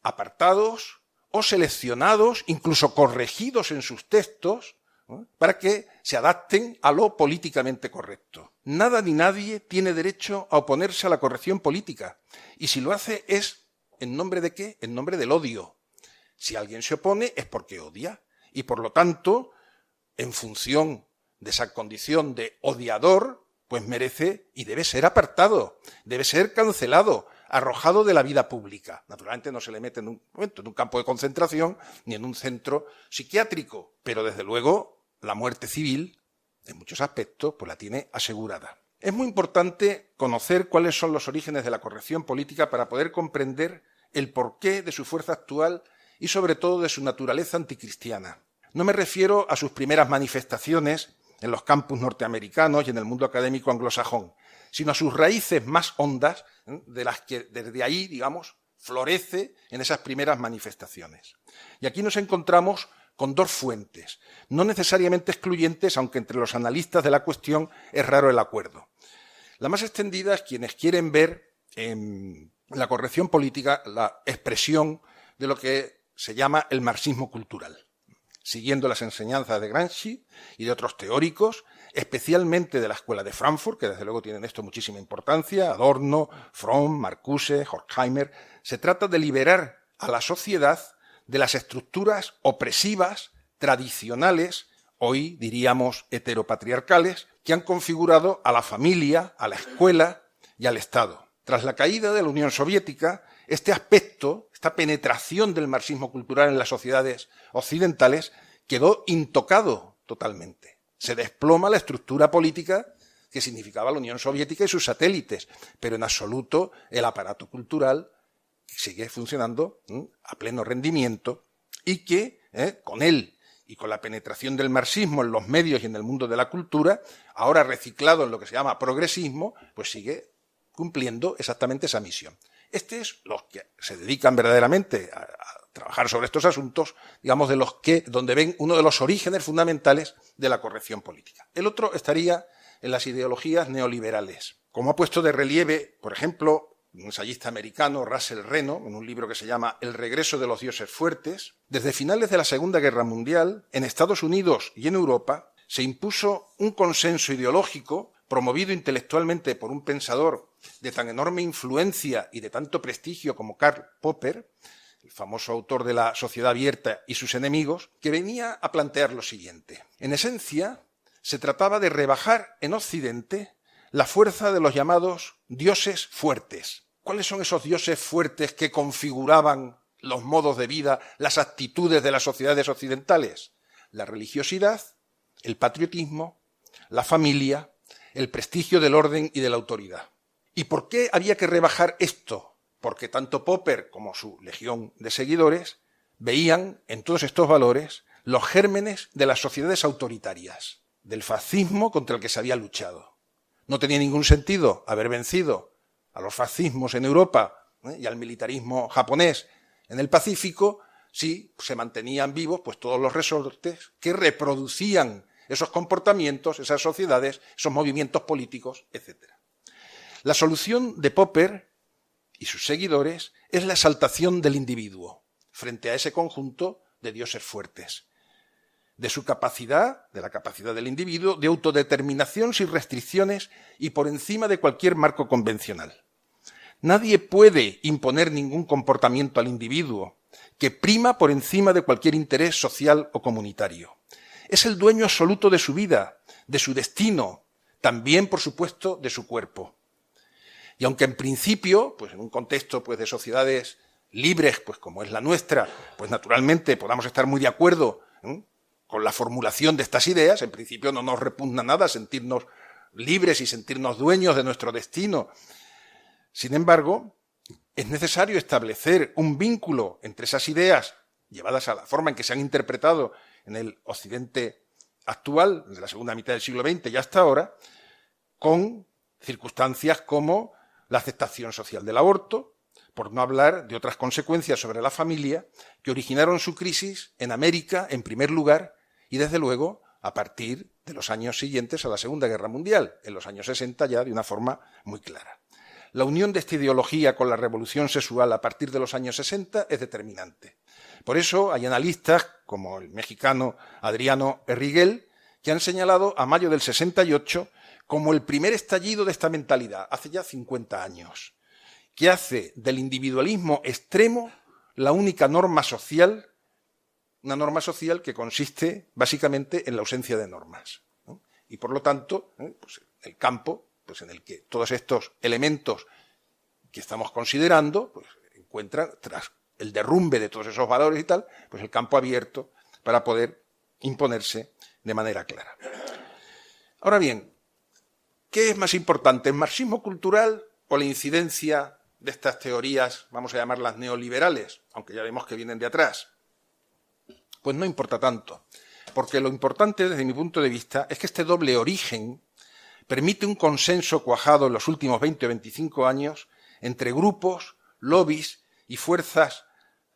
apartados o seleccionados, incluso corregidos en sus textos, para que se adapten a lo políticamente correcto. Nada ni nadie tiene derecho a oponerse a la corrección política. Y si lo hace es en nombre de qué? En nombre del odio. Si alguien se opone es porque odia. Y por lo tanto, en función de esa condición de odiador, pues merece y debe ser apartado, debe ser cancelado, arrojado de la vida pública. Naturalmente no se le mete en un en un campo de concentración ni en un centro psiquiátrico, pero desde luego la muerte civil, en muchos aspectos, pues la tiene asegurada. Es muy importante conocer cuáles son los orígenes de la corrección política para poder comprender el porqué de su fuerza actual y sobre todo de su naturaleza anticristiana. No me refiero a sus primeras manifestaciones en los campus norteamericanos y en el mundo académico anglosajón, sino a sus raíces más hondas, ¿eh? de las que desde ahí, digamos, florece en esas primeras manifestaciones. Y aquí nos encontramos con dos fuentes, no necesariamente excluyentes, aunque entre los analistas de la cuestión es raro el acuerdo. La más extendida es quienes quieren ver en la corrección política la expresión de lo que se llama el marxismo cultural, siguiendo las enseñanzas de Gramsci y de otros teóricos, especialmente de la Escuela de Frankfurt, que desde luego tienen esto muchísima importancia, Adorno, Fromm, Marcuse, Horkheimer. Se trata de liberar a la sociedad de las estructuras opresivas, tradicionales, hoy diríamos heteropatriarcales, que han configurado a la familia, a la escuela y al Estado. Tras la caída de la Unión Soviética, este aspecto, esta penetración del marxismo cultural en las sociedades occidentales, quedó intocado totalmente. Se desploma la estructura política que significaba la Unión Soviética y sus satélites, pero en absoluto el aparato cultural sigue funcionando a pleno rendimiento y que ¿eh? con él y con la penetración del marxismo en los medios y en el mundo de la cultura, ahora reciclado en lo que se llama progresismo, pues sigue cumpliendo exactamente esa misión. Este es los que se dedican verdaderamente a, trabajar sobre estos asuntos, digamos, de los que, donde ven uno de los orígenes fundamentales de la corrección política. El otro estaría en las ideologías neoliberales Como ha puesto de relieve, por ejemplo, un ensayista americano, Russell Reno, en un libro que se llama El regreso de los dioses fuertes, desde finales de la Segunda Guerra Mundial, en Estados Unidos y en Europa, se impuso un consenso ideológico promovido intelectualmente por un pensador de tan enorme influencia y de tanto prestigio como Karl Popper, el famoso autor de La Sociedad Abierta y sus enemigos, que venía a plantear lo siguiente. En esencia, se trataba de rebajar en Occidente la fuerza de los llamados dioses fuertes. ¿Cuáles son esos dioses fuertes que configuraban los modos de vida, las actitudes de las sociedades occidentales? La religiosidad, el patriotismo, la familia, el prestigio del orden y de la autoridad. ¿Y por qué había que rebajar esto? Porque tanto Popper como su legión de seguidores veían en todos estos valores los gérmenes de las sociedades autoritarias, del fascismo contra el que se había luchado. No tenía ningún sentido haber vencido a los fascismos en Europa ¿eh? y al militarismo japonés en el Pacífico si se mantenían vivos pues todos los resortes que reproducían esos comportamientos, esas sociedades, esos movimientos políticos, etc. La solución de Popper y sus seguidores es la exaltación del individuo frente a ese conjunto de dioses fuertes, de su capacidad, de la capacidad del individuo, de autodeterminación sin restricciones y por encima de cualquier marco convencional. Nadie puede imponer ningún comportamiento al individuo que prima por encima de cualquier interés social o comunitario es el dueño absoluto de su vida, de su destino, también, por supuesto, de su cuerpo. Y aunque en principio, pues en un contexto pues, de sociedades libres, pues como es la nuestra, pues naturalmente podamos estar muy de acuerdo con la formulación de estas ideas, en principio no nos repugna nada sentirnos libres y sentirnos dueños de nuestro destino. Sin embargo, es necesario establecer un vínculo entre esas ideas llevadas a la forma en que se han interpretado en el occidente actual, desde la segunda mitad del siglo XX y hasta ahora, con circunstancias como la aceptación social del aborto, por no hablar de otras consecuencias sobre la familia que originaron su crisis en América en primer lugar y desde luego a partir de los años siguientes a la Segunda Guerra Mundial, en los años 60 ya de una forma muy clara. La unión de esta ideología con la revolución sexual a partir de los años 60 es determinante. Por eso hay analistas, como el mexicano Adriano Erriguel, que han señalado a mayo del 68 como el primer estallido de esta mentalidad, hace ya 50 años, que hace del individualismo extremo la única norma social, una norma social que consiste básicamente en la ausencia de normas. Y por lo tanto, ¿eh? pues el campo pues en el que todos estos elementos que estamos considerando pues, encuentran tras el derrumbe de todos esos valores y tal, pues el campo abierto para poder imponerse de manera clara. Ahora bien, ¿qué es más importante, el marxismo cultural o la incidencia de estas teorías, vamos a llamarlas neoliberales, aunque ya vemos que vienen de atrás? Pues no importa tanto, porque lo importante desde mi punto de vista es que este doble origen permite un consenso cuajado en los últimos 20 o 25 años entre grupos, lobbies y fuerzas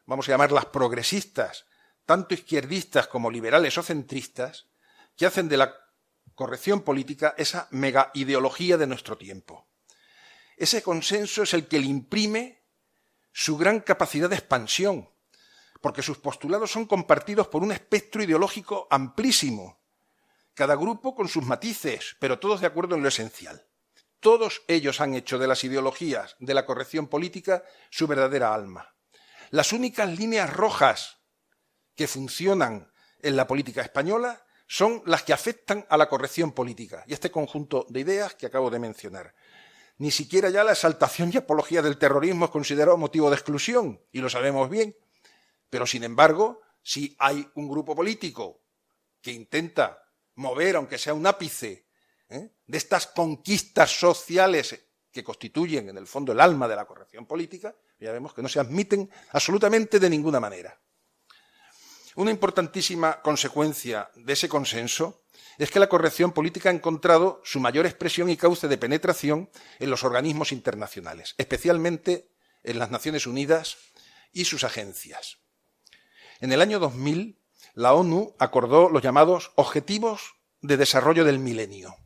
vamos a llamarlas progresistas, tanto izquierdistas como liberales o centristas, que hacen de la corrección política esa mega ideología de nuestro tiempo. Ese consenso es el que le imprime su gran capacidad de expansión, porque sus postulados son compartidos por un espectro ideológico amplísimo, cada grupo con sus matices, pero todos de acuerdo en lo esencial. Todos ellos han hecho de las ideologías de la corrección política su verdadera alma. Las únicas líneas rojas que funcionan en la política española son las que afectan a la corrección política y este conjunto de ideas que acabo de mencionar. Ni siquiera ya la exaltación y apología del terrorismo es considerado motivo de exclusión, y lo sabemos bien. Pero, sin embargo, si hay un grupo político que intenta mover, aunque sea un ápice, ¿eh? de estas conquistas sociales que constituyen, en el fondo, el alma de la corrección política, ya vemos que no se admiten absolutamente de ninguna manera. Una importantísima consecuencia de ese consenso es que la corrección política ha encontrado su mayor expresión y cauce de penetración en los organismos internacionales, especialmente en las Naciones Unidas y sus agencias. En el año 2000, la ONU acordó los llamados Objetivos de Desarrollo del Milenio,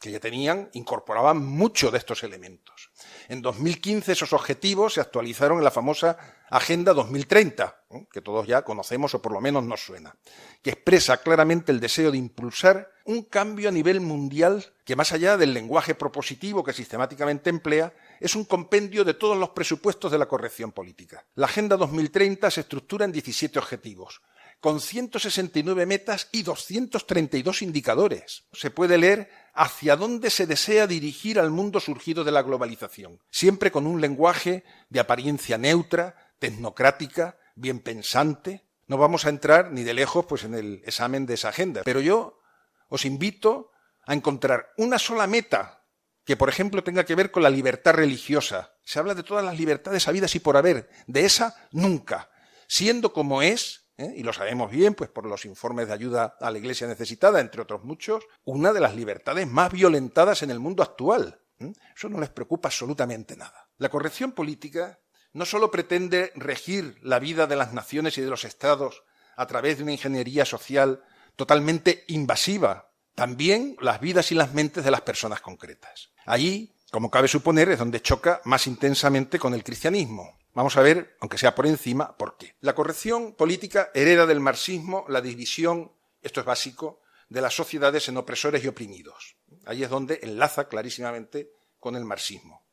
que ya tenían, incorporaban muchos de estos elementos. En 2015 esos objetivos se actualizaron en la famosa Agenda 2030, ¿eh? que todos ya conocemos o por lo menos nos suena, que expresa claramente el deseo de impulsar un cambio a nivel mundial que más allá del lenguaje propositivo que sistemáticamente emplea, es un compendio de todos los presupuestos de la corrección política. La Agenda 2030 se estructura en 17 objetivos, con 169 metas y 232 indicadores. Se puede leer hacia dónde se desea dirigir al mundo surgido de la globalización, siempre con un lenguaje de apariencia neutra, tecnocrática, bien pensante. No vamos a entrar ni de lejos pues en el examen de esa agenda, pero yo os invito a encontrar una sola meta que, por ejemplo, tenga que ver con la libertad religiosa. Se habla de todas las libertades habidas y por haber, de esa nunca, siendo como es, ¿eh? y lo sabemos bien, pues por los informes de ayuda a la Iglesia necesitada, entre otros muchos, una de las libertades más violentadas en el mundo actual. ¿eh? Eso no les preocupa absolutamente nada. La corrección política no solo pretende regir la vida de las naciones y de los estados a través de una ingeniería social totalmente invasiva, también las vidas y las mentes de las personas concretas. Allí, como cabe suponer, es donde choca más intensamente con el cristianismo. Vamos a ver, aunque sea por encima, por qué. La corrección política hereda del marxismo la división, esto es básico, de las sociedades en opresores y oprimidos. Ahí es donde enlaza clarísimamente con el marxismo.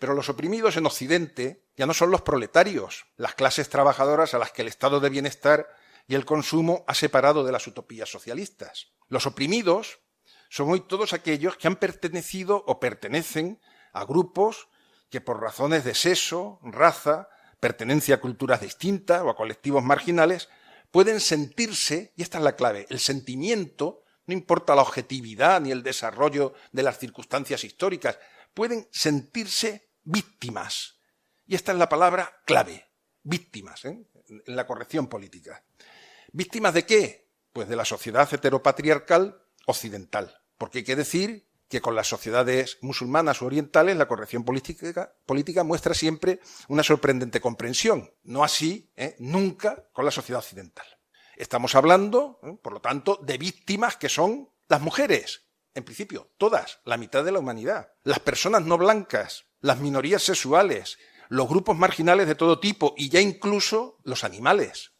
Pero los oprimidos en Occidente ya no son los proletarios, las clases trabajadoras a las que el estado de bienestar y el consumo ha separado de las utopías socialistas. Los oprimidos son hoy todos aquellos que han pertenecido o pertenecen a grupos que por razones de sexo, raza, pertenencia a culturas distintas o a colectivos marginales, pueden sentirse, y esta es la clave, el sentimiento, no importa la objetividad ni el desarrollo de las circunstancias históricas, pueden sentirse víctimas. Y esta es la palabra clave, víctimas, ¿eh? en la corrección política. ¿Víctimas de qué? Pues de la sociedad heteropatriarcal occidental. Porque hay que decir que con las sociedades musulmanas o orientales la corrección política, política muestra siempre una sorprendente comprensión. No así, ¿eh? nunca con la sociedad occidental. Estamos hablando, ¿eh? por lo tanto, de víctimas que son las mujeres, en principio, todas, la mitad de la humanidad, las personas no blancas, las minorías sexuales, los grupos marginales de todo tipo y ya incluso los animales.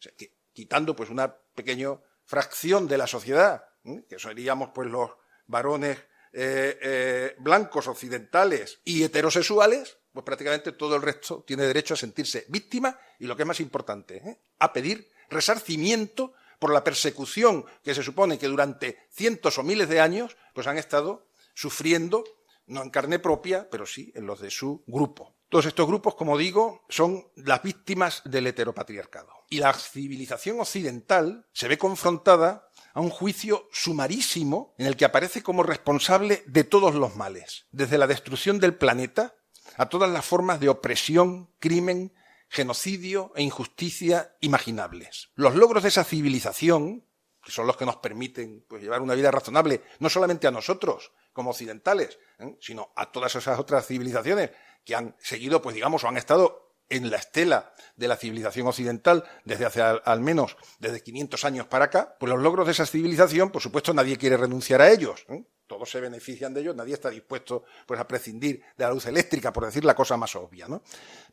Quitando pues una pequeña fracción de la sociedad, que seríamos pues los varones eh, eh, blancos occidentales y heterosexuales, pues prácticamente todo el resto tiene derecho a sentirse víctima y lo que es más importante, ¿eh? a pedir resarcimiento por la persecución que se supone que durante cientos o miles de años pues han estado sufriendo, no en carne propia, pero sí en los de su grupo. Todos estos grupos, como digo, son las víctimas del heteropatriarcado. Y la civilización occidental se ve confrontada a un juicio sumarísimo en el que aparece como responsable de todos los males, desde la destrucción del planeta a todas las formas de opresión, crimen, genocidio e injusticia imaginables. Los logros de esa civilización, que son los que nos permiten pues, llevar una vida razonable, no solamente a nosotros como occidentales, ¿eh? sino a todas esas otras civilizaciones que han seguido, pues digamos, o han estado en la estela de la civilización occidental desde hace al, menos desde 500 años para acá, pues los logros de esa civilización, por supuesto, nadie quiere renunciar a ellos. ¿eh? Todos se benefician de ellos, nadie está dispuesto pues, a prescindir de la luz eléctrica, por decir la cosa más obvia. ¿no?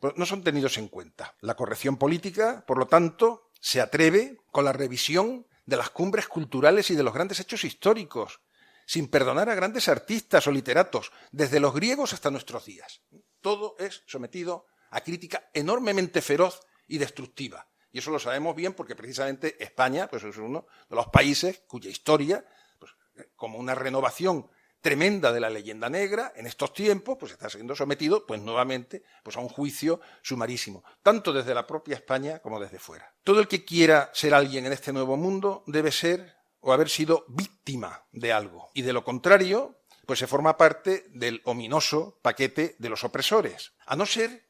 Pues no son tenidos en cuenta. La corrección política, por lo tanto, se atreve con la revisión de las cumbres culturales y de los grandes hechos históricos, sin perdonar a grandes artistas o literatos, desde los griegos hasta nuestros días. Todo es sometido a crítica enormemente feroz y destructiva. Y eso lo sabemos bien porque precisamente España pues, es uno de los países cuya historia, pues, como una renovación tremenda de la leyenda negra, en estos tiempos, pues está siendo sometido, pues nuevamente, pues a un juicio sumarísimo, tanto desde la propia España como desde fuera. Todo el que quiera ser alguien en este nuevo mundo debe ser o haber sido víctima de algo. Y de lo contrario, pues se forma parte del ominoso paquete de los opresores. A no ser,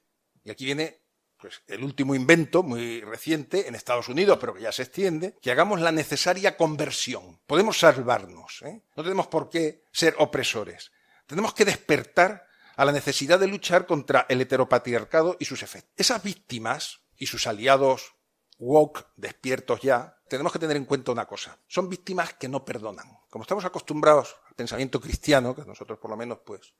y aquí viene pues, el último invento muy reciente en Estados Unidos, pero que ya se extiende, que hagamos la necesaria conversión. Podemos salvarnos, ¿eh? no tenemos por qué ser opresores. Tenemos que despertar a la necesidad de luchar contra el heteropatriarcado y sus efectos. Esas víctimas y sus aliados woke, despiertos ya, tenemos que tener en cuenta una cosa. Son víctimas que no perdonan. Como estamos acostumbrados al pensamiento cristiano, que nosotros por lo menos pues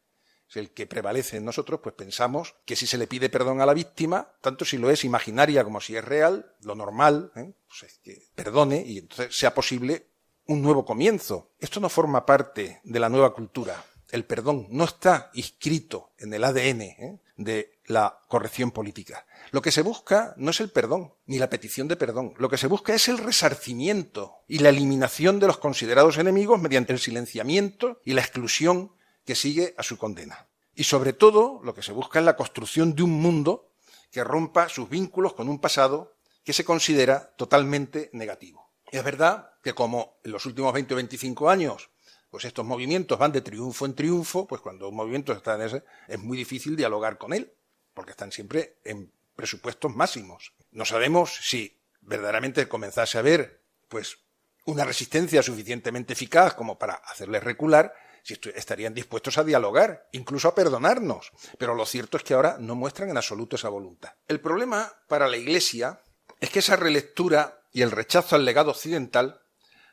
es el que prevalece en nosotros, pues pensamos que si se le pide perdón a la víctima, tanto si lo es imaginaria como si es real, lo normal, ¿eh? pues es que perdone y entonces sea posible un nuevo comienzo. Esto no forma parte de la nueva cultura. El perdón no está inscrito en el ADN ¿eh? de la corrección política. Lo que se busca no es el perdón, ni la petición de perdón. Lo que se busca es el resarcimiento y la eliminación de los considerados enemigos mediante el silenciamiento y la exclusión que sigue a su condena. Y sobre todo, lo que se busca es la construcción de un mundo que rompa sus vínculos con un pasado que se considera totalmente negativo. Es verdad que como en los últimos 20 o 25 años, pues estos movimientos van de triunfo en triunfo, pues cuando un movimiento está en ese, es muy difícil dialogar con él, porque están siempre en presupuestos máximos. No sabemos si verdaderamente comenzase a haber, pues, una resistencia suficientemente eficaz como para hacerles recular, si estarían dispuestos a dialogar, incluso a perdonarnos. Pero lo cierto es que ahora no muestran en absoluto esa voluntad. El problema para la Iglesia es que esa relectura y el rechazo al legado occidental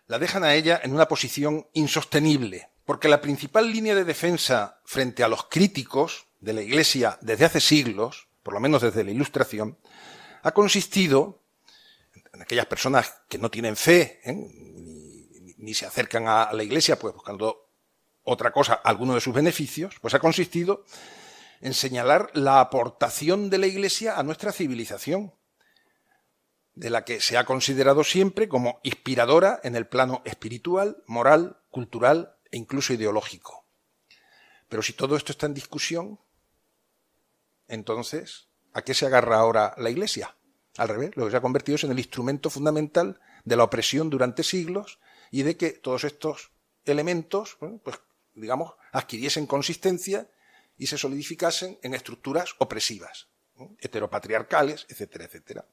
la dejan a ella en una posición insostenible, porque la principal línea de defensa frente a los críticos de la Iglesia desde hace siglos, por lo menos desde la Ilustración, ha consistido en aquellas personas que no tienen fe, ¿eh? ni, ni, se acercan a la Iglesia, pues buscando otra cosa, alguno de sus beneficios, pues ha consistido en señalar la aportación de la Iglesia a nuestra civilización, de la que se ha considerado siempre como inspiradora en el plano espiritual, moral, cultural e incluso ideológico. Pero si todo esto está en discusión, entonces, ¿a qué se agarra ahora la Iglesia? Al revés, lo que se ha convertido es en el instrumento fundamental de la opresión durante siglos y de que todos estos elementos, pues digamos, adquiriesen consistencia y se solidificasen en estructuras opresivas, heteropatriarcales, etcétera, etcétera.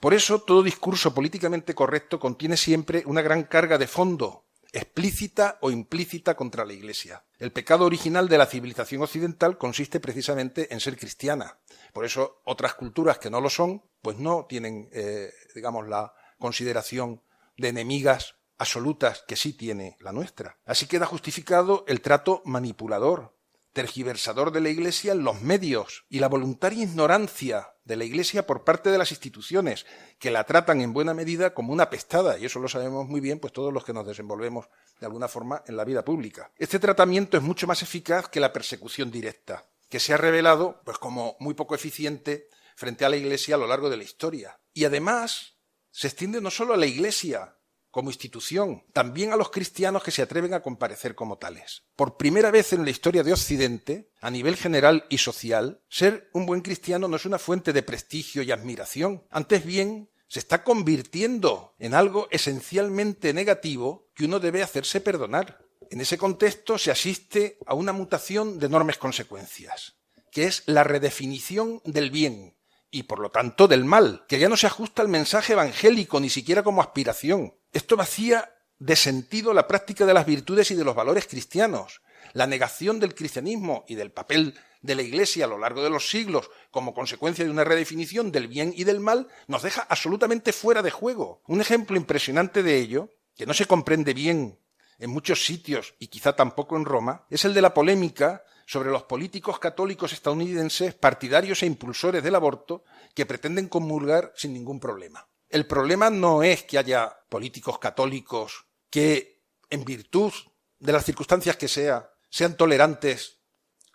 Por eso, todo discurso políticamente correcto contiene siempre una gran carga de fondo, explícita o implícita contra la Iglesia. El pecado original de la civilización occidental consiste precisamente en ser cristiana. Por eso, otras culturas que no lo son, pues no tienen, eh, digamos, la consideración de enemigas absolutas que sí tiene la nuestra. Así queda justificado el trato manipulador, tergiversador de la Iglesia en los medios y la voluntaria ignorancia de la Iglesia por parte de las instituciones, que la tratan en buena medida como una pestada, y eso lo sabemos muy bien pues todos los que nos desenvolvemos de alguna forma en la vida pública. Este tratamiento es mucho más eficaz que la persecución directa, que se ha revelado pues como muy poco eficiente frente a la Iglesia a lo largo de la historia. Y además se extiende no solo a la Iglesia, como institución, también a los cristianos que se atreven a comparecer como tales. Por primera vez en la historia de Occidente, a nivel general y social, ser un buen cristiano no es una fuente de prestigio y admiración, antes bien se está convirtiendo en algo esencialmente negativo que uno debe hacerse perdonar. En ese contexto se asiste a una mutación de enormes consecuencias, que es la redefinición del bien, y por lo tanto del mal, que ya no se ajusta al mensaje evangélico ni siquiera como aspiración. Esto vacía de sentido la práctica de las virtudes y de los valores cristianos. La negación del cristianismo y del papel de la Iglesia a lo largo de los siglos como consecuencia de una redefinición del bien y del mal nos deja absolutamente fuera de juego. Un ejemplo impresionante de ello, que no se comprende bien en muchos sitios y quizá tampoco en Roma, es el de la polémica sobre los políticos católicos estadounidenses partidarios e impulsores del aborto que pretenden comulgar sin ningún problema. El problema no es que haya políticos católicos que, en virtud de las circunstancias que sea, sean tolerantes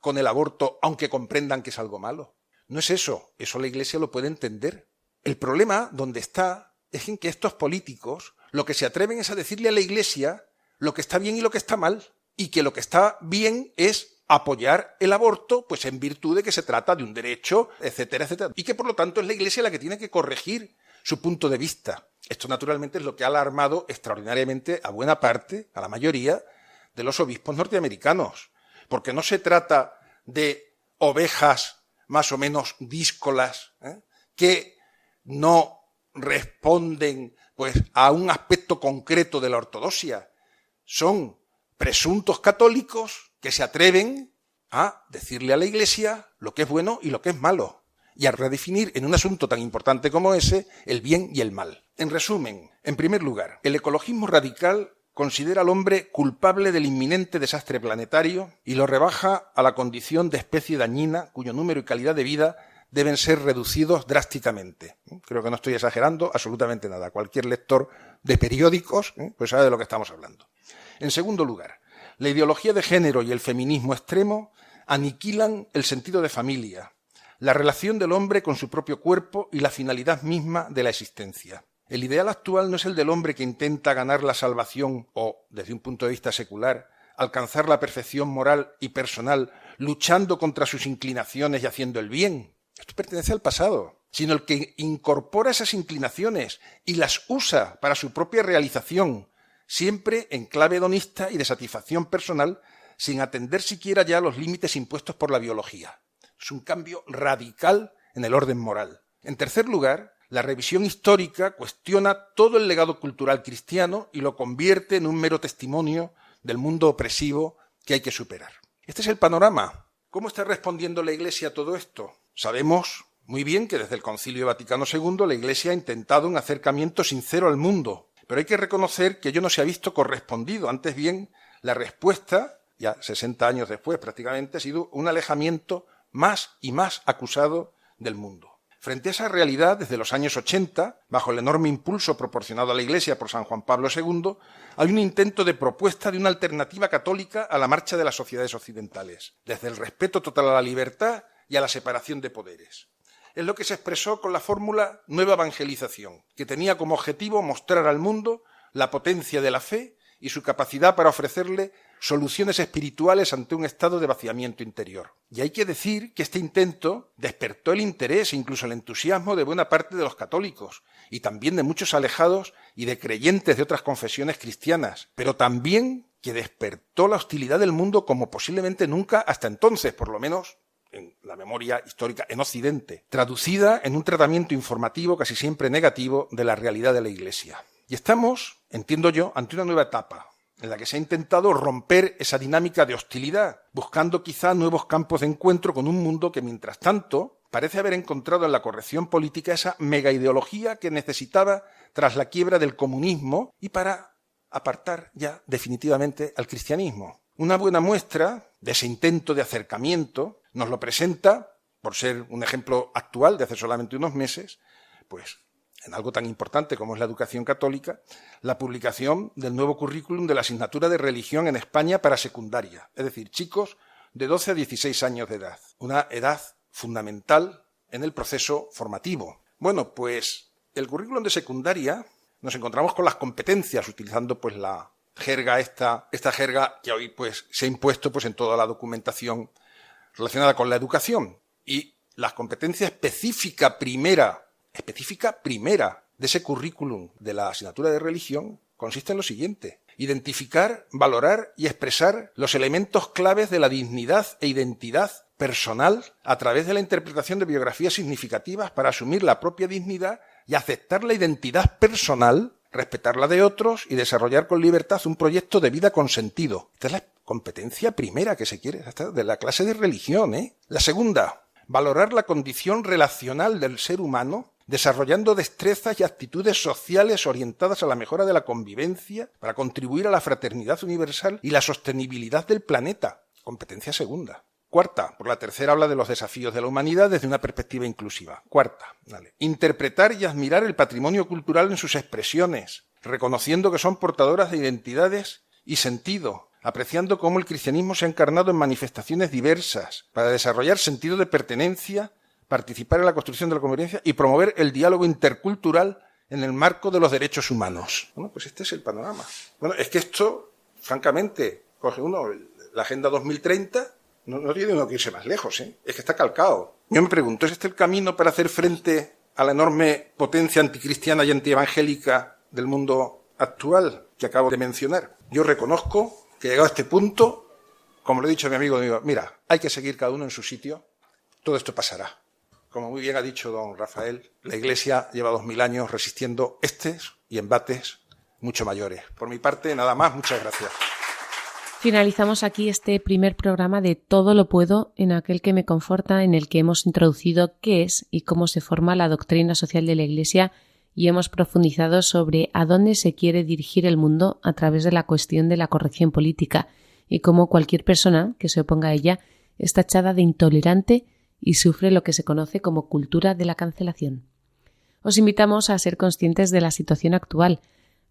con el aborto, aunque comprendan que es algo malo. No es eso, eso la Iglesia lo puede entender. El problema donde está es en que estos políticos lo que se atreven es a decirle a la Iglesia lo que está bien y lo que está mal, y que lo que está bien es apoyar el aborto, pues en virtud de que se trata de un derecho, etcétera, etcétera. Y que por lo tanto es la Iglesia la que tiene que corregir su punto de vista. Esto naturalmente es lo que ha alarmado extraordinariamente a buena parte, a la mayoría, de los obispos norteamericanos. Porque no se trata de ovejas más o menos díscolas, ¿eh? que no responden pues a un aspecto concreto de la ortodoxia. Son presuntos católicos que se atreven a decirle a la Iglesia lo que es bueno y lo que es malo. Y a redefinir en un asunto tan importante como ese el bien y el mal. En resumen, en primer lugar, el ecologismo radical considera al hombre culpable del inminente desastre planetario y lo rebaja a la condición de especie dañina cuyo número y calidad de vida deben ser reducidos drásticamente. Creo que no estoy exagerando absolutamente nada. Cualquier lector de periódicos ¿eh? pues sabe de lo que estamos hablando. En segundo lugar, la ideología de género y el feminismo extremo aniquilan el sentido de familia, la relación del hombre con su propio cuerpo y la finalidad misma de la existencia. El ideal actual no es el del hombre que intenta ganar la salvación o, desde un punto de vista secular, alcanzar la perfección moral y personal luchando contra sus inclinaciones y haciendo el bien. Esto pertenece al pasado, sino el que incorpora esas inclinaciones y las usa para su propia realización, siempre en clave hedonista y de satisfacción personal, sin atender siquiera ya los límites impuestos por la biología. Es un cambio radical en el orden moral. En tercer lugar, la revisión histórica cuestiona todo el legado cultural cristiano y lo convierte en un mero testimonio del mundo opresivo que hay que superar. Este es el panorama. ¿Cómo está respondiendo la Iglesia a todo esto? Sabemos muy bien que desde el Concilio Vaticano II la Iglesia ha intentado un acercamiento sincero al mundo, pero hay que reconocer que ello no se ha visto correspondido. Antes bien, la respuesta, ya 60 años después prácticamente, ha sido un alejamiento más y más acusado del mundo. Frente a esa realidad, desde los años 80, bajo el enorme impulso proporcionado a la Iglesia por San Juan Pablo II, hay un intento de propuesta de una alternativa católica a la marcha de las sociedades occidentales, desde el respeto total a la libertad y a la separación de poderes. Es lo que se expresó con la fórmula Nueva Evangelización, que tenía como objetivo mostrar al mundo la potencia de la fe y su capacidad para ofrecerle soluciones espirituales ante un estado de vaciamiento interior. Y hay que decir que este intento despertó el interés e incluso el entusiasmo de buena parte de los católicos y también de muchos alejados y de creyentes de otras confesiones cristianas, pero también que despertó la hostilidad del mundo como posiblemente nunca hasta entonces, por lo menos en la memoria histórica en Occidente, traducida en un tratamiento informativo casi siempre negativo de la realidad de la Iglesia. Y estamos, entiendo yo, ante una nueva etapa, en la que se ha intentado romper esa dinámica de hostilidad, buscando quizá nuevos campos de encuentro con un mundo que, mientras tanto, parece haber encontrado en la corrección política esa megaideología que necesitaba tras la quiebra del comunismo y para apartar ya definitivamente al cristianismo. Una buena muestra de ese intento de acercamiento nos lo presenta, por ser un ejemplo actual de hace solamente unos meses, pues en algo tan importante como es la educación católica, la publicación del nuevo currículum de la asignatura de religión en España para secundaria, es decir, chicos de 12 a 16 años de edad, una edad fundamental en el proceso formativo. Bueno, pues el currículum de secundaria nos encontramos con las competencias utilizando pues la jerga esta, esta jerga que hoy pues se ha impuesto pues en toda la documentación relacionada con la educación. Y la competencia específica primera específica primera de ese currículum de la asignatura de religión consiste en lo siguiente. Identificar, valorar y expresar los elementos claves de la dignidad e identidad personal a través de la interpretación de biografías significativas para asumir la propia dignidad y aceptar la identidad personal, respetar la de otros y desarrollar con libertad un proyecto de vida con sentido. Esta es la competencia primera que se quiere, de la clase de religión. ¿eh? La segunda, valorar la condición relacional del ser humano desarrollando destrezas y actitudes sociales orientadas a la mejora de la convivencia para contribuir a la fraternidad universal y la sostenibilidad del planeta. Competencia segunda. Cuarta, por la tercera habla de los desafíos de la humanidad desde una perspectiva inclusiva. Cuarta, interpretar y admirar el patrimonio cultural en sus expresiones, reconociendo que son portadoras de identidades y sentido, apreciando cómo el cristianismo se ha encarnado en manifestaciones diversas para desarrollar sentido de pertenencia participar en la construcción de la convivencia y promover el diálogo intercultural en el marco de los derechos humanos. Bueno, pues este es el panorama. Bueno, es que esto, francamente, coge uno la Agenda 2030, no, tiene uno que irse más lejos, ¿eh? es que está calcado. Yo me pregunto, ¿es este el camino para hacer frente a la enorme potencia anticristiana y antievangélica del mundo actual que acabo de mencionar? Yo reconozco que llegado a este punto, como lo he dicho a mi amigo, digo, mira, hay que seguir cada uno en su sitio, todo esto pasará. Como muy bien ha dicho don Rafael, la Iglesia lleva dos mil años resistiendo estes y embates mucho mayores. Por mi parte, nada más, muchas gracias. Finalizamos aquí este primer programa de Todo lo puedo en aquel que me conforta, en el que hemos introducido qué es y cómo se forma la doctrina social de la Iglesia y hemos profundizado sobre a dónde se quiere dirigir el mundo a través de la cuestión de la corrección política y cómo cualquier persona que se oponga a ella está echada de intolerante y sufre lo que se conoce como cultura de la cancelación. Os invitamos a ser conscientes de la situación actual,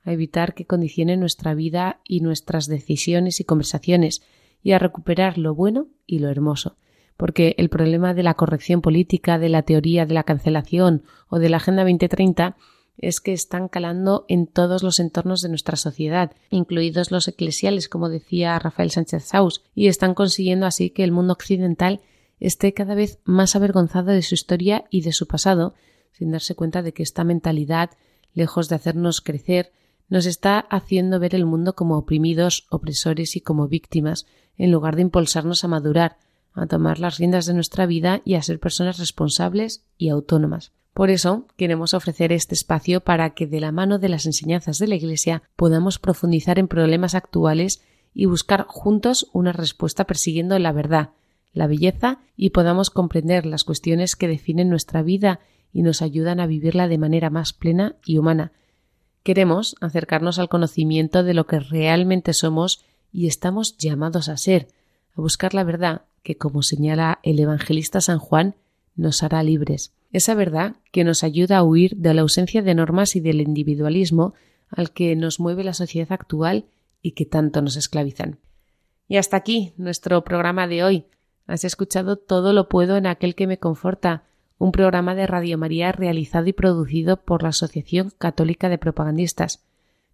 a evitar que condicione nuestra vida y nuestras decisiones y conversaciones, y a recuperar lo bueno y lo hermoso, porque el problema de la corrección política, de la teoría de la cancelación o de la Agenda 2030 es que están calando en todos los entornos de nuestra sociedad, incluidos los eclesiales, como decía Rafael Sánchez Saus, y están consiguiendo así que el mundo occidental esté cada vez más avergonzado de su historia y de su pasado, sin darse cuenta de que esta mentalidad, lejos de hacernos crecer, nos está haciendo ver el mundo como oprimidos, opresores y como víctimas, en lugar de impulsarnos a madurar, a tomar las riendas de nuestra vida y a ser personas responsables y autónomas. Por eso queremos ofrecer este espacio para que de la mano de las enseñanzas de la Iglesia podamos profundizar en problemas actuales y buscar juntos una respuesta persiguiendo la verdad, la belleza y podamos comprender las cuestiones que definen nuestra vida y nos ayudan a vivirla de manera más plena y humana, Queremos acercarnos al conocimiento de lo que realmente somos y estamos llamados a ser, a buscar la verdad que, como señala el evangelista San Juan, nos hará libres. Esa verdad que nos ayuda a huir de la ausencia de normas y del individualismo al que nos mueve la sociedad actual y que tanto nos esclavizan. Y hasta aquí nuestro programa de hoy. Has escuchado todo lo puedo en aquel que me conforta, un programa de Radio María realizado y producido por la Asociación Católica de Propagandistas.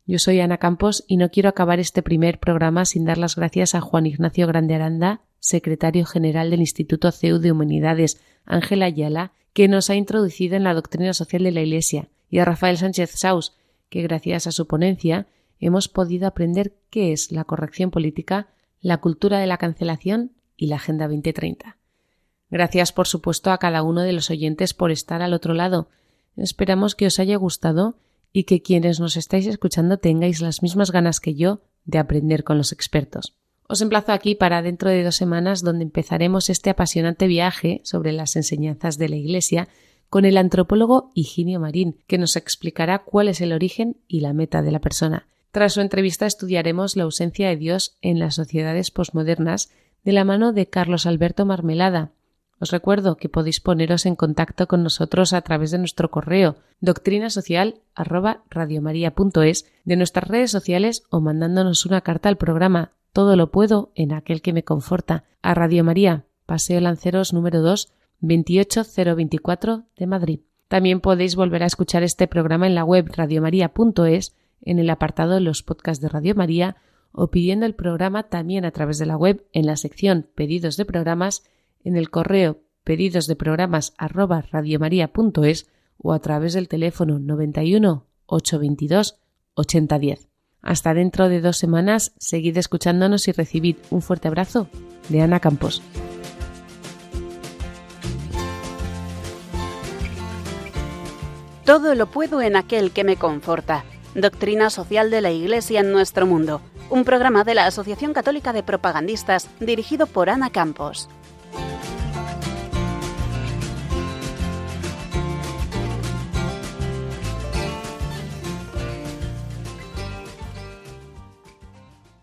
Yo soy Ana Campos y no quiero acabar este primer programa sin dar las gracias a Juan Ignacio Grande Aranda, secretario general del Instituto CEU de Humanidades, Ángela Ayala, que nos ha introducido en la doctrina social de la Iglesia, y a Rafael Sánchez Saus, que gracias a su ponencia hemos podido aprender qué es la corrección política, la cultura de la cancelación y la Agenda 2030. Gracias, por supuesto, a cada uno de los oyentes por estar al otro lado. Esperamos que os haya gustado y que quienes nos estáis escuchando tengáis las mismas ganas que yo de aprender con los expertos. Os emplazo aquí para dentro de dos semanas donde empezaremos este apasionante viaje sobre las enseñanzas de la Iglesia con el antropólogo Higinio Marín, que nos explicará cuál es el origen y la meta de la persona. Tras su entrevista estudiaremos la ausencia de Dios en las sociedades posmodernas de la mano de Carlos Alberto Marmelada, os recuerdo que podéis poneros en contacto con nosotros a través de nuestro correo doctrinasocial@radiomaria.es, de nuestras redes sociales o mandándonos una carta al programa Todo lo puedo en aquel que me conforta a Radio María, Paseo Lanceros número 2, 28024 de Madrid. También podéis volver a escuchar este programa en la web radiomaria.es en el apartado de los podcasts de Radio María o pidiendo el programa también a través de la web en la sección Pedidos de programas en el correo pedidos de programas arroba o a través del teléfono 91 822 8010. Hasta dentro de dos semanas, seguid escuchándonos y recibid un fuerte abrazo de Ana Campos. Todo lo puedo en aquel que me conforta. Doctrina social de la Iglesia en nuestro mundo. Un programa de la Asociación Católica de Propagandistas dirigido por Ana Campos.